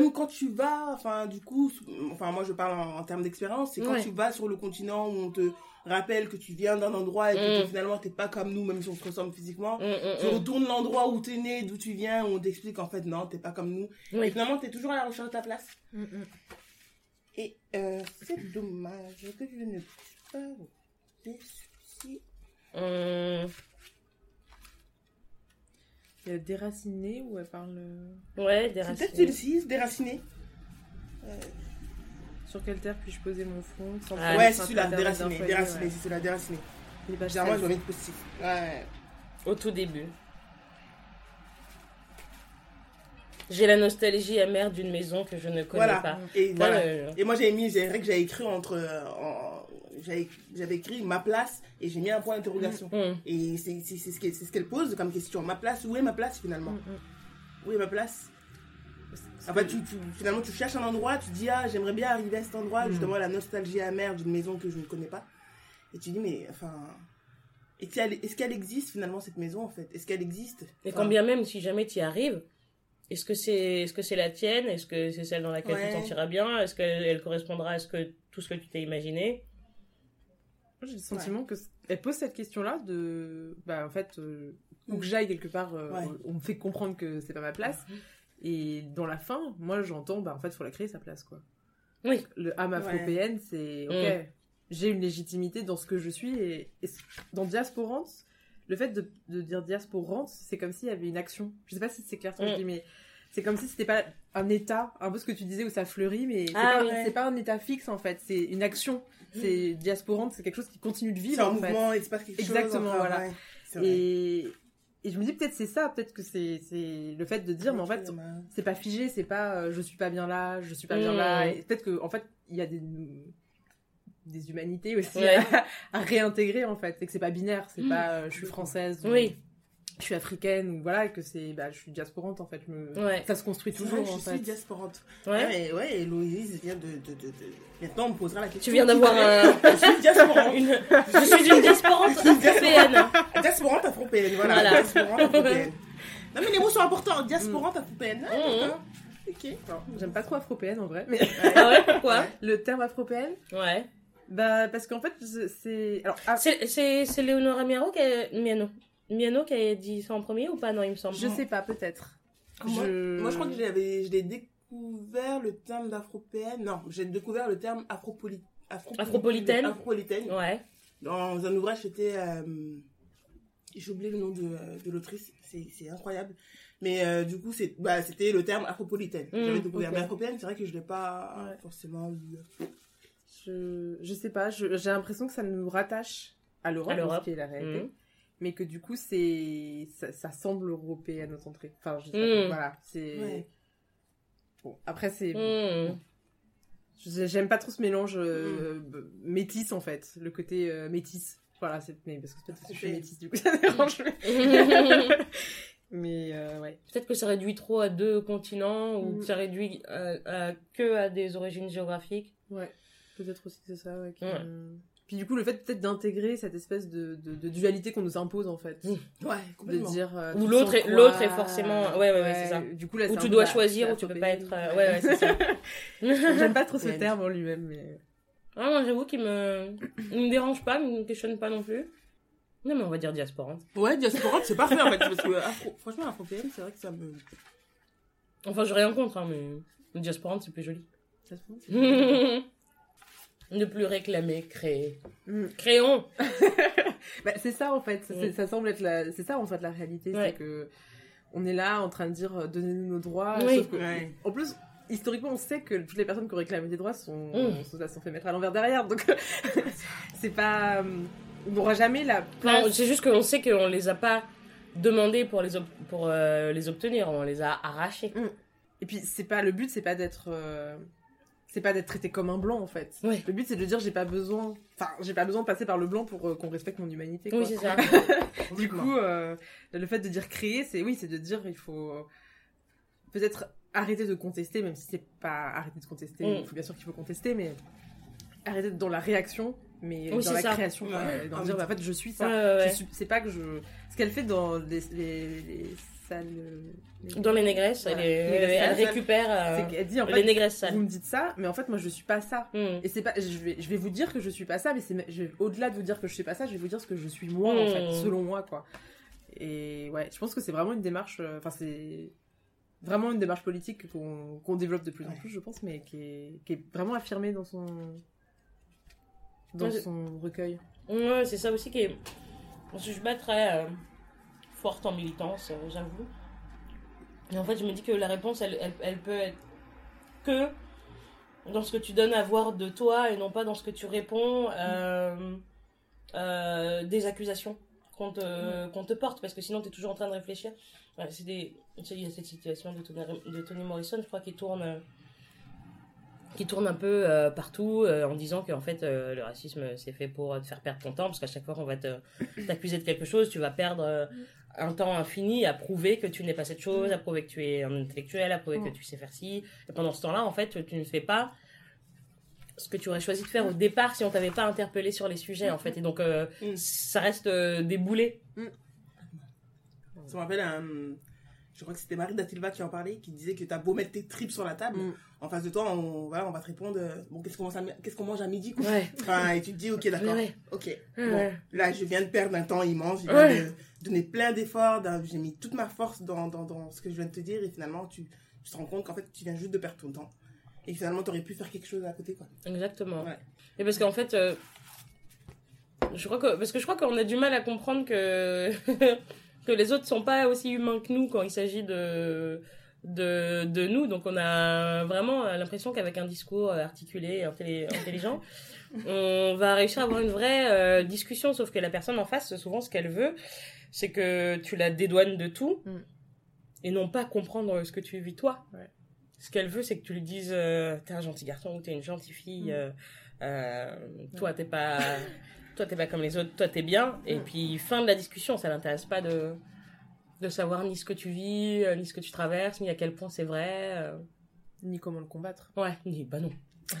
même quand tu vas enfin du coup enfin moi je parle en, en termes d'expérience, c'est quand Ouais. tu vas sur le continent où on te rappelle que tu viens d'un endroit et que Mm. t'es- finalement t'es pas comme nous même si on se ressemble physiquement. Hum, hum, Tu hum. retournes l'endroit où t'es né, d'où tu viens, où on t'explique en fait non, t'es pas comme nous. Et Oui. finalement t'es toujours à la recherche de ta place. Mm, mm. Et euh, c'est dommage que je ne puisse pas. Hum, Il y a déraciné où elle parle. euh, Ouais, des C'est peut-être celui-ci, déraciné. Sur quelle terre puis-je poser mon front sans Ah, faire ouais, c'est celui-là, déraciné, déraciné, c'est celui-là, déraciné. Généralement, je vais 16. mettre positif. Ouais. Au tout début. J'ai la nostalgie amère d'une maison que je ne connais Voilà. pas. Et voilà. euh, Et moi, j'avais mis, que j'avais écrit entre, euh, en- j'avais écrit ma place et j'ai mis un point d'interrogation. hum. Et c'est ce qu'elle ce qu'elle pose comme question. Ma place, où est ma place finalement? Mm, mm. Où est ma place? Parce En fait, que- tu, tu- finalement, tu cherches un endroit, tu dis, ah, j'aimerais bien arriver à cet endroit, Mm. justement, la nostalgie amère d'une maison que je ne connais pas. Et tu dis, mais, enfin. Est-ce qu'elle existe finalement, cette maison, en fait? Est-ce qu'elle existe? Et Enfin, quand bien même, si jamais tu y arrives, est-ce que c'est est -ce c'est la tienne? Est-ce que c'est celle dans laquelle Ouais. tu t'en tireras bien? Est-ce qu'elle elle correspondra à ce que, tout ce que tu t'es imaginé? J'ai le sentiment que c- elle pose cette question-là de, bah en fait, euh, où que j'aille quelque part, euh, Ouais. on me fait comprendre que c'est pas ma place. Et dans la fin, moi, j'entends, bah en fait, faut la créer sa place, quoi. Oui. Le âme afro-péenne, c'est ok. Mm. J'ai une légitimité dans ce que je suis et, dans diasporante, le fait de, de dire diasporante, c'est comme s'il y avait une action. Je sais pas si c'est clair ce que je Mm. dis, mais c'est comme si c'était pas un état, un peu ce que tu disais où ça fleurit, mais c'est Ah pas, ouais. c'est pas un état fixe en fait, c'est une action. C'est diasporante, c'est quelque chose qui continue de C'est vivre un en fait. mouvement, il se passe quelque Exactement, chose. enfin, voilà. ouais, c'est. Et, et je me dis peut-être c'est ça, peut-être que c'est c'est le fait de dire, mais en fait, c'est pas figé, c'est pas euh, je suis pas bien là, je suis pas bien Mm. là. Et peut-être que en fait, il y a des des humanités aussi Ouais. à, [LAUGHS] à réintégrer en fait, et que c'est pas binaire, c'est Mm. pas euh, je suis française, ou Oui. Je suis africaine ou voilà, et que c'est bah je suis diasporante en fait, je me- Ouais. ça se construit toujours vrai, en je fait. suis diasporante. Ouais. Ouais, ouais, et Louise vient de, de, de, de- Maintenant, on me posera la question. Tu viens d'avoir [LAUGHS] un... Je suis diasporante. une... Je suis une diasporante afropéenne. Diasporante afropéenne, voilà. Voilà. Diasporante afropéenne. Non, mais les mots sont importants. Diasporante afropéenne. Mhm. d'accord. Ok. J'aime pas trop afropéenne en vrai, mais Ah ouais, pourquoi le terme afropéenne, Ouais. bah parce qu'en fait c'est- c'est alors ah, C'est c'est- c'est Leonora Miano qui a... Miano. Miano qui a dit ça en premier ou pas? Non, il me semble. je sais pas peut-être. Moi, Je- moi, je crois que je l'ai découvert le terme d'afropéenne. Non, j'ai découvert le terme afropoli... afropoli- Afropolitaine. Afropolitaine. Ouais. Dans un ouvrage, c'était. euh, J'ai oublié le nom de, de l'autrice, c'est c'est incroyable. Mais euh, du coup, c'est- bah, c'était le terme afropolitaine. Mm, J'avais découvert. Mais afropéenne, c'est vrai que je ne l'ai pas Ouais. forcément lu. Je, je sais pas, je- j'ai l'impression que ça nous rattache à l'Europe, À l'Europe. ce qui est la réalité. Mhm. Mais que du coup, c'est ça, ça semble européen à notre entrée. Enfin, je sais pas, voilà, c'est... Ouais. Bon, après, c'est... Hmm. J'aime pas trop ce mélange euh, b- métis, en fait. Le côté euh, métis. Voilà, c'est... Mais parce que peut-être que je suis métisse, du coup, [LAUGHS] ça dérange. [LAUGHS] mais- euh, ouais. Peut-être que ça réduit trop à deux continents ou que ça réduit euh, à- que à des origines géographiques. Ouais, peut-être aussi que c'est ça, ouais. qui- Ouais. Puis du coup, le fait peut-être d'intégrer cette espèce de, de, de dualité qu'on nous impose, en fait. Mm. Ouais, de complètement. dire euh, te l'autre est- quoi, l'autre est forcément- ouais, ouais, ouais, c'est ça. du coup là Où tu dois choisir, ou tu peux afro pas être. euh, Ouais, ouais, c'est ça. [LAUGHS] j'aime pas trop ce terme en lui-même mais Ah, moi, j'avoue qu'il me... il me dérange pas, mais il me questionne pas non plus. Non, mais on va dire diasporante. Ouais, diasporante, c'est parfait en fait. Parce que afro- franchement, afropéenne, c'est vrai que ça me. Enfin, j'ai rien contre, hein, mais diasporante, c'est plus joli. trouve, [LAUGHS] ne plus réclamer, créer. Mm. Créons [LAUGHS] Bah, c'est ça en fait ça, c'est- Mm. ça semble être la c'est ça en fait la réalité Ouais. c'est que on est là en train de dire euh, donnez-nous nos droits Oui. sauf que- Ouais. en plus historiquement on sait que toutes les personnes qui ont réclamé des droits sont Mm. sont, se sont fait mettre à l'envers derrière donc [LAUGHS] c'est pas euh, on n'aura jamais la Non, place c'est juste qu'on sait qu'on les a pas demandés pour les, ob- pour, euh, les obtenir, on les a arrachés. Et puis c'est pas le but, c'est pas d'être euh, c'est pas d'être traité comme un blanc en fait. Oui. Le but c'est de dire j'ai pas besoin enfin j'ai pas besoin de passer par le blanc pour euh, qu'on respecte mon humanité quoi. Oui, c'est ça. [LAUGHS] du coup euh, le fait de dire créer, c'est oui, c'est de dire il faut peut-être arrêter de contester même si c'est pas arrêter de contester, Mm. il faut bien sûr qu'il faut contester mais arrêter d'être dans la réaction mais Oui, dans la ça. création quoi. Ouais. Et dans Ah, dire bah, en fait je suis ça. Ouais, ouais, ouais. Je suis- c'est pas que je ce qu'elle fait dans les, les, les Dans les négresses, Voilà. elle, est- Les elle, elle sales. récupère euh, qu'elle dit en fait les négresses vous sales. me dites ça, mais en fait, moi, je suis pas ça. Hmm. Et c'est pas, je vais, je vais vous dire que je suis pas ça, mais c'est, au-delà de vous dire que je suis pas ça, je vais vous dire ce que je suis moi, en Mm. fait, selon moi, quoi. Et ouais, je pense que c'est vraiment une démarche, euh, enfin, c'est vraiment une démarche politique qu'on, développe de plus en plus, je pense, mais qui est, qui est vraiment affirmée dans son, dans Ouais, son recueil. Ouais, c'est ça aussi qui est. Je suis pas très euh, forte en militance, euh, j'avoue. Et en fait, je me dis que la réponse, elle, elle, elle peut être que dans ce que tu donnes à voir de toi et non pas dans ce que tu réponds euh, euh, des accusations qu'on te, porte parce que sinon tu es toujours en train de réfléchir. Ouais, c'est des, il y a cette situation de Toni, de Toni Morrison, je crois, qui tourne, qui tourne un peu euh, partout euh, en disant qu'en fait euh, le racisme c'est fait pour te faire perdre ton temps parce qu'à chaque fois qu'on va te- t'accuser de quelque chose, tu vas perdre euh, un temps infini à prouver que tu n'es pas cette chose, à prouver que tu es un intellectuel, à prouver que Mm. tu sais faire ci. Et pendant ce temps-là, en fait, tu ne fais pas ce que tu aurais choisi de faire au départ si on t'avait pas interpellé sur les sujets, en fait. Et donc, euh, Mm. ça reste euh, des boulets. Ça me rappelle un. Je crois que c'était Marie Datilva qui en parlait, qui disait que t'as beau mettre tes tripes sur la table, Mm. en face de toi, on, voilà, on va te répondre, euh, bon, qu'est-ce qu'on mange, à- mange midi, quoi. Ouais. Enfin, et tu te dis, ok, d'accord, Ouais, ok. ouais. Bon, là, je viens de perdre un temps immense, je viens de donner plein d'efforts, j'ai mis toute ma force dans, dans, dans ce que je viens de te dire, et finalement, tu, tu te rends compte qu'en fait, tu viens juste de perdre ton temps. Et finalement, t'aurais pu faire quelque chose à côté, quoi. Exactement. Et parce qu'en fait, euh, je crois que parce que je crois qu'on a du mal à comprendre que [LAUGHS] que les autres sont pas aussi humains que nous quand il s'agit de de de nous. Donc on a vraiment l'impression qu'avec un discours articulé, et intelli- intelligent, [LAUGHS] on va réussir à avoir une vraie euh, discussion. Sauf que la personne en face, souvent, ce qu'elle veut, c'est que tu la dédouanes de tout Mm. et non pas comprendre ce que tu vis toi. Ouais. Ce qu'elle veut, c'est que tu lui dises euh, t'es un gentil garçon ou t'es une gentille fille. Mm. euh, euh, toi, t'es pas, [LAUGHS] toi, t'es pas comme les autres. Toi, t'es bien. Et puis fin de la discussion. Ça l'intéresse pas de de savoir ni ce que tu vis, euh, ni ce que tu traverses, ni à quel point c'est vrai. euh. Ni comment le combattre. Ouais, ni bah non.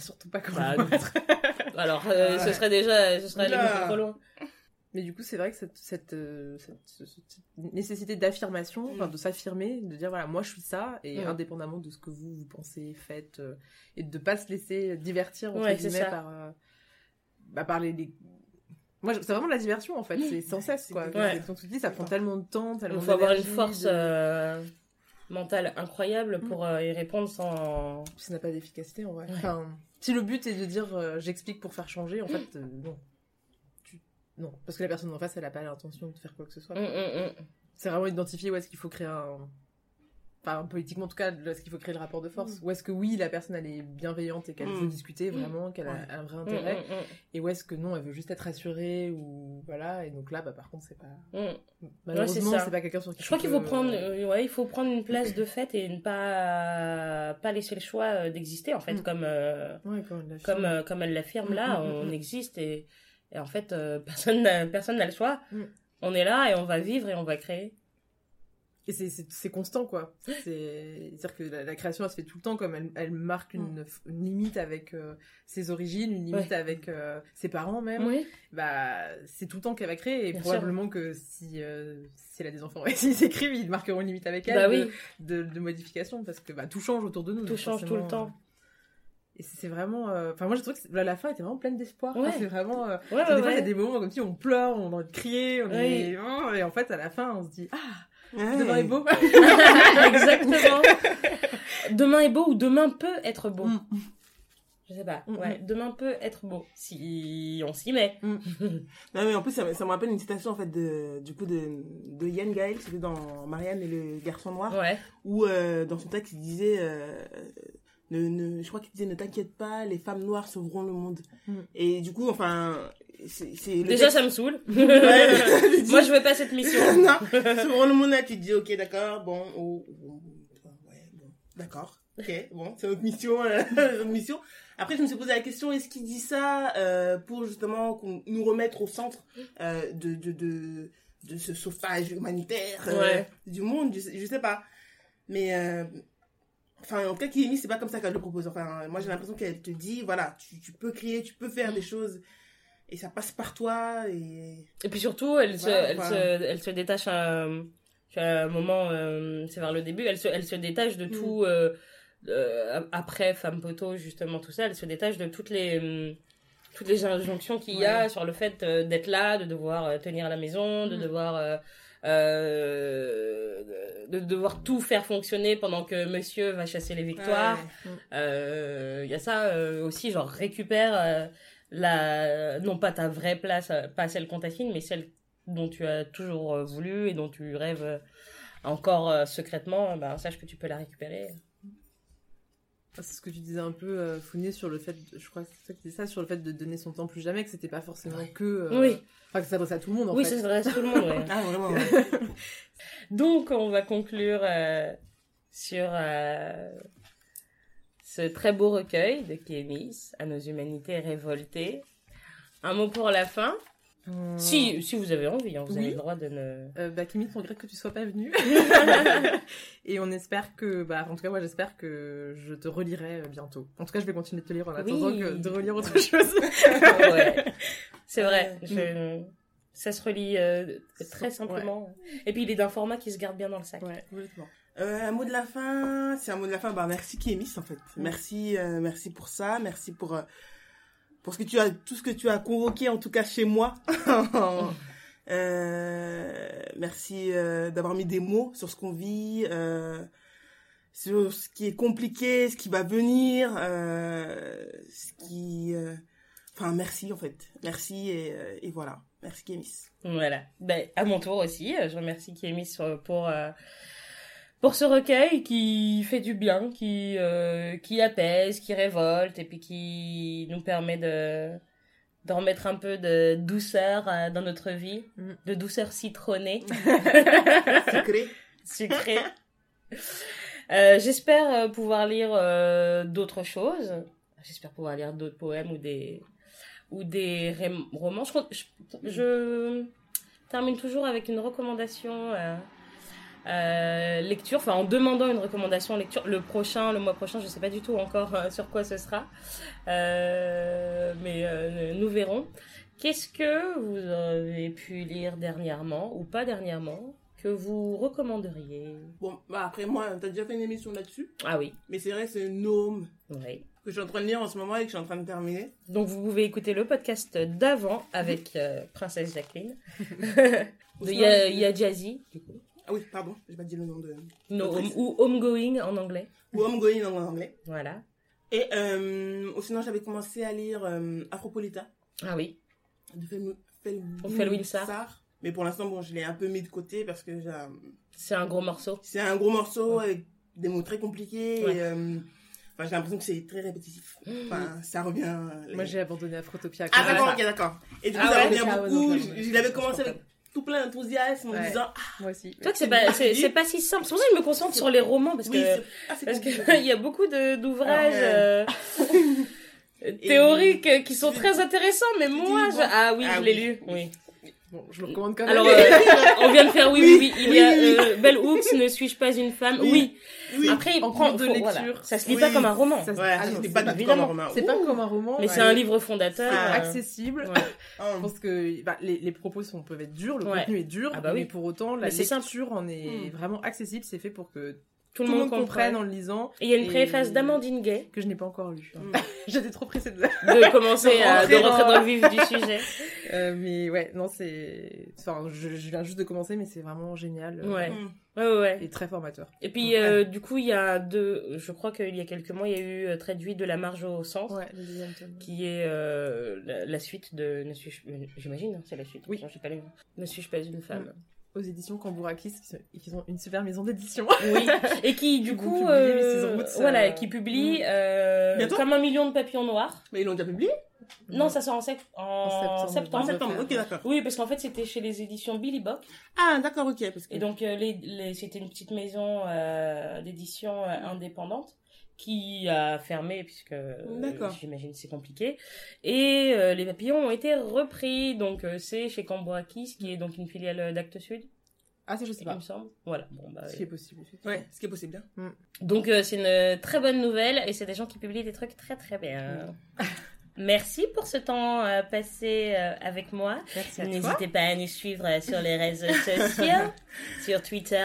Surtout pas comment Bah, le combattre. Alors, euh, ce Ouais. serait déjà, ce serait aller trop loin. Mais du coup, c'est vrai que cette, cette, cette- ce- ce- cette nécessité d'affirmation, enfin Mm. de s'affirmer, de dire voilà, moi je suis ça, et Mm. indépendamment de ce que vous, vous pensez, faites, euh, et de pas se laisser divertir entre Ouais, guillemets par, bah, par les, les- Moi, c'est vraiment de la diversion en fait, c'est sans cesse quoi. Ouais. Comme tu dis, ça prend tellement de temps, tellement Il faut avoir une force de- euh, mentale incroyable Mm. pour euh, y répondre sans. Ça n'a pas d'efficacité en vrai. Ouais. Enfin, si le but est de dire euh, j'explique pour faire changer, en fait, euh, non. Tu- Non, parce que la personne en face, elle a pas l'intention de faire quoi que ce soit. Mm, mm, mm. C'est vraiment identifier où est-ce qu'il faut créer un. Enfin, politiquement en tout cas, est-ce qu'il faut créer le rapport de force. Où est-ce que oui, la personne elle est bienveillante et qu'elle Mm. veut discuter Mm. vraiment, qu'elle Ouais. a un vrai Mm, intérêt. mm, Et où est-ce que non, elle veut juste être rassurée ou voilà. Et donc là, bah, par contre, c'est pas. mm, mm. Malheureusement, c'est pas quelqu'un sur qui Je crois qu'il faut prendre, euh, ouais, il faut prendre une place [CLEARS THROAT] de fait et ne pas pas laisser le choix euh, d'exister en fait, Mm. comme euh, Ouais, comme euh, comme elle l'affirme là, Mm, mm, mm, on mm. existe et, et en fait euh, [LAUGHS] personne n'a- personne n'a le choix. Mm. On est là et on va vivre et on va créer. Et c'est- c'est c'est constant, quoi. C'est-à-dire que la, la création, elle se fait tout le temps, comme elle, elle marque une, une limite avec euh, ses origines, une limite Ouais. avec euh, ses parents même. Oui. Bah, c'est tout le temps qu'elle va créer. Et Bien probablement que si, euh, si elle a des enfants et [LAUGHS] s'ils écrivent, ils marqueront une limite avec elle Bah de, oui, de, de modification, parce que bah, tout change autour de nous. tout change tout le temps. euh, Et c'est c'est vraiment... euh, Enfin, moi, j'ai trouvé que la, la fin était vraiment pleine d'espoir. Ouais. [LAUGHS] C'est vraiment... euh, Ouais, ouais, des fois, il y a des moments comme si on pleure, on a envie de crier, on est... oh, et en fait, à la fin, on se dit « Ah, Ouais. demain est beau [LAUGHS] Exactement. Demain est beau ou demain peut être beau. Mm. Je sais pas. Mm, Ouais, demain peut être beau si on s'y met. [LAUGHS] Non, mais en plus, ça, me- ça me rappelle une citation, en fait, de, du coup, de, de Yann Gaël, c'était dans Marianne et le garçon noir, Ouais. où, euh, dans son texte, il disait, euh, ne, ne, je crois qu'il disait, ne t'inquiète pas, les femmes noires sauveront le monde. Mm. Et du coup, enfin, c'est, Déjà, texte- ça me saoule. [LAUGHS] Ouais. [LAUGHS] Moi, je veux pas cette mission. [LAUGHS] non, sauveront le monde, là, tu te dis, ok, d'accord, bon, oh, bon, ouais, bon, d'accord, ok, bon, c'est notre mission, euh, notre mission. Après, je me suis posé la question, est-ce qu'il dit ça euh, pour justement nous remettre au centre euh, de, de, de, de ce sauvetage humanitaire euh, Ouais. du monde je, sais- je sais pas. Mais, enfin, en tout cas, Kimi, c'est pas comme ça qu'elle le propose. Enfin, moi, j'ai l'impression qu'elle te dit, voilà, tu, tu peux créer, tu peux faire des choses, et ça passe par toi, et... Et puis surtout, elle se, elle se, elle se détache à, à un moment, euh, c'est vers le début, elle se, elle se détache de Mm. tout, euh, euh, après Femme Poteau, justement, tout ça, elle se détache de toutes les, hum, toutes les injonctions qu'il y a sur le fait d'être là, de devoir tenir la maison, de Mm. devoir, euh, de devoir tout faire fonctionner pendant que monsieur va chasser les victoires. Ouais. Euh, Il y a ça euh, aussi, genre récupère la, non pas ta vraie place, euh, pas celle qu'on t'assigne, mais celle dont tu as toujours euh, voulu et dont tu rêves euh, encore secrètement, ben, sache que tu peux la récupérer. Ah, C'est ce que tu disais un peu, euh, sur le fait, de- je crois que c'est ça sur le fait de donner son temps plus jamais, que c'était pas forcément Ouais. que. euh, Oui. Enfin, que ça s'adresse à tout le monde en oui, fait. ça s'adresse à tout le monde. ouais. [LAUGHS] Ah, vraiment, ouais. [LAUGHS] Donc, on va conclure euh, sur euh, ce très beau recueil de Kémis, à nos humanités révoltées. Un mot pour la fin. Hum. Si, si vous avez envie, hein, vous avez Oui. le droit de ne... Euh, bah, Kimi, on regrette que tu sois pas venu. [LAUGHS] Et on espère que, bah, en tout cas, moi, j'espère que je te relirai euh, bientôt. En tout cas, je vais continuer de te lire en attendant Oui. que de relire autre [LAUGHS] chose. ouais. C'est vrai. Ouais. je- Ça se relie euh, très simplement. Et puis il est d'un format qui se garde bien dans le sac. ouais. Complètement. Euh, un mot de la fin, c'est un mot de la fin. Bah merci Kémis en fait. Merci, euh, merci pour ça, merci pour euh, pour ce que tu as, tout ce que tu as convoqué en tout cas chez moi. [LAUGHS] Euh, merci euh, d'avoir mis des mots sur ce qu'on vit, euh, sur ce qui est compliqué, ce qui va venir, euh, ce qui, euh, enfin merci en fait, merci et, et voilà, merci Kémis. Voilà. Ben, à mon tour aussi, je remercie Kémis pour, euh, pour ce recueil qui fait du bien, qui, euh, qui apaise, qui révolte et puis qui nous permet de, de remettre un peu de douceur euh, dans notre vie, Mm. de douceur citronnée, [LAUGHS] Secret. sucrée. Euh, J'espère pouvoir lire d'autres choses. J'espère pouvoir lire d'autres poèmes ou des ou des romans. Je, compte- je, je termine toujours avec une recommandation euh, lecture, enfin en demandant une recommandation lecture. Le prochain, le mois prochain, je sais pas du tout encore euh, sur quoi ce sera, Euh, mais euh, nous verrons. Qu'est-ce que vous avez pu lire dernièrement ou pas dernièrement que vous recommanderiez? Bon, bah après moi, t'as déjà fait une émission là-dessus, Ah oui, mais c'est vrai, c'est Gnome oui. que je suis en train de lire en ce moment et que je suis en train de terminer. Donc vous pouvez écouter le podcast d'avant avec euh, Princesse Jacqueline. [LAUGHS] [LAUGHS] Il y, a- y a Jazzy, Ah oui, pardon, j'ai pas dit le nom de. No Autrice. Home- ou Homegoing en anglais. Ou Homegoing en anglais. Voilà. Et euh, sinon, j'avais commencé à lire euh, Afropolita Ah oui. de Fel-. Mais pour l'instant, bon, je l'ai un peu mis de côté parce que j'ai C'est un gros morceau. c'est un gros morceau avec des mots très compliqués. Ouais. Et, euh, enfin, j'ai l'impression que c'est très répétitif. [GASPS] Enfin, ça revient. euh, Moi, j'ai abandonné Afrotopia. Ah quand même. d'accord, ok, d'accord. Et du coup, Ah ça ouais, revient ouais, beaucoup. non, je l'avais commencé avec. Tout plein d'enthousiasme en disant ah, Moi aussi. Toi, c'est pas, c'est, pas si simple. C'est pour ça que je me concentre sur les romans parce oui, que, ah, parce compliqué. que [LAUGHS] il y a beaucoup de, d'ouvrages, Ah euh, [LAUGHS] théoriques qui sont très intéressants, mais moi, je... ah oui, ah je l'ai oui. lu, oui. Bon, je le recommande quand même. Alors, [LAUGHS] euh, on vient de faire oui, oui, oui. Il Oui, y a oui, euh, Bell Hooks, Ne suis-je pas une femme? Oui. Oui. Oui. Après, il En prend de lecture. voilà. Ça se lit Oui. pas comme un roman, Ça, Ouais, Ah pas tout comme un roman. C'est pas comme un roman. mais ouais. c'est un livre fondateur. Ah, euh, accessible. ouais. Ah, [LAUGHS] Je pense que bah, les, les propos sont, peuvent être durs, le Ouais. contenu est dur, Ah bah oui. mais pour autant, la lecture en est Hmm. vraiment accessible. C'est fait pour que Tout le monde comprenne en le lisant, Et il y a une Et- préface d'Amandine Gay que je n'ai pas encore lu. Mm. [LAUGHS] J'étais trop pressée de de commencer [LAUGHS] De à de rentrer rentrer dans- dans le vif du [LAUGHS] sujet. Euh, mais ouais, non, c'est. Enfin, je, je viens juste de commencer, mais c'est vraiment génial. euh, Ouais. hum. Ouais, ouais, ouais. Et très formateur. Et puis, Ouais. euh, du coup, il y a deux, je crois qu'il y a quelques mois, il y a eu euh, traduit de la marge au centre, Ouais, le deuxième tome. qui est euh, la, la suite de Ne suis-je, euh, j'imagine, hein, c'est la suite. Oui. Non, j'ai pas lu. Ne suis-je pas une femme? Aux éditions Cambourakis, qui, sont- qui ont une super maison d'édition. Oui. [LAUGHS] Et qui, du coup, euh, voilà, euh, qui publie mm. euh, comme un million de papillons noirs. Mais ils l'ont déjà publié? Non, ça sort en, sep- en En septembre. septembre. En septembre. Ok, d'accord. Oui, parce qu'en fait, c'était chez les éditions Billy Bock. Ah, d'accord, ok. Parce que... Et donc, euh, les, les- c'était une petite maison euh, d'édition euh, indépendante qui a fermé puisque euh, j'imagine c'est compliqué. Et euh, les papillons ont été repris. Donc euh, c'est chez Cambourakis qui est donc une filiale d'Actes Sud. Ah, ça, je sais il pas. me semble. Voilà. Bon bah Ce qui est possible. Ouais, ce qui est possible. hein. donc euh, c'est une très bonne nouvelle. Et c'est des gens qui publient des trucs très très bien [LAUGHS] merci pour ce temps euh, passé euh, avec moi Merci à toi. N'hésitez pas à nous suivre euh, sur les réseaux [LAUGHS] sociaux, sur Twitter,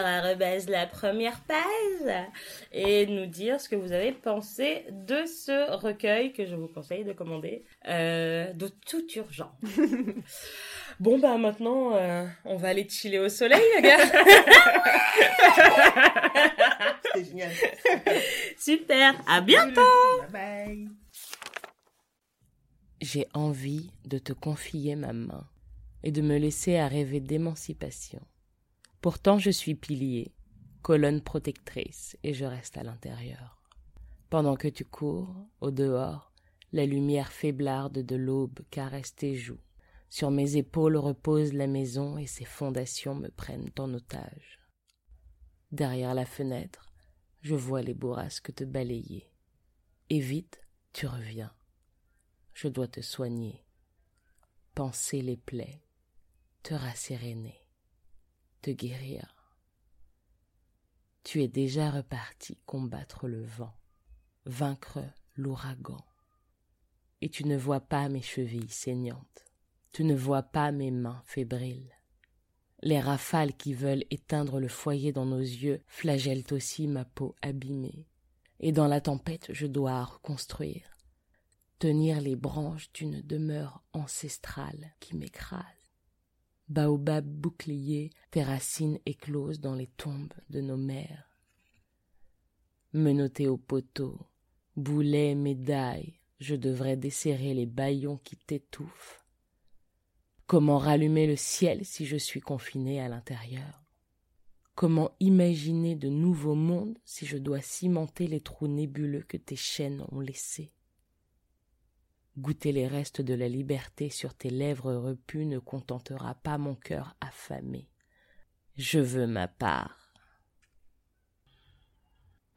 la première page, et nous dire ce que vous avez pensé de ce recueil que je vous conseille de commander, euh, de toute urgence. [LAUGHS] bon, bah maintenant, euh, on va aller chiller au soleil, les gars. [LAUGHS] C'était génial. Super, à bientôt Bye bye. J'ai envie de te confier ma main et de me laisser à rêver d'émancipation. Pourtant je suis pilier, colonne protectrice, et je reste à l'intérieur. Pendant que tu cours, au dehors, la lumière faiblarde de l'aube caresse tes joues. Sur mes épaules repose la maison et ses fondations me prennent en otage. Derrière la fenêtre, je vois les bourrasques te balayer. Et vite, tu reviens. Je dois te soigner, panser les plaies, te rasséréner, te guérir. Tu es déjà reparti combattre le vent, vaincre l'ouragan. Et tu ne vois pas mes chevilles saignantes, tu ne vois pas mes mains fébriles. Les rafales qui veulent éteindre le foyer dans nos yeux flagellent aussi ma peau abîmée. Et dans la tempête, je dois reconstruire, tenir les branches d'une demeure ancestrale qui m'écrase. Baobab bouclier, tes racines écloses dans les tombes de nos mères. Menotté au poteau, boulet, médaille, je devrais desserrer les baillons qui t'étouffent. Comment rallumer le ciel si je suis confiné à l'intérieur? Comment imaginer de nouveaux mondes si je dois cimenter les trous nébuleux que tes chaînes ont laissés? Goûter les restes de la liberté sur tes lèvres repues ne contentera pas mon cœur affamé. Je veux ma part.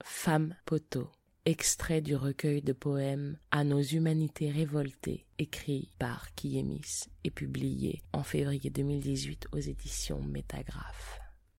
Femme poteau extrait du recueil de poèmes À nos humanités révoltées, écrit par Kiemis et publié en février 2018 aux éditions Métagraphe.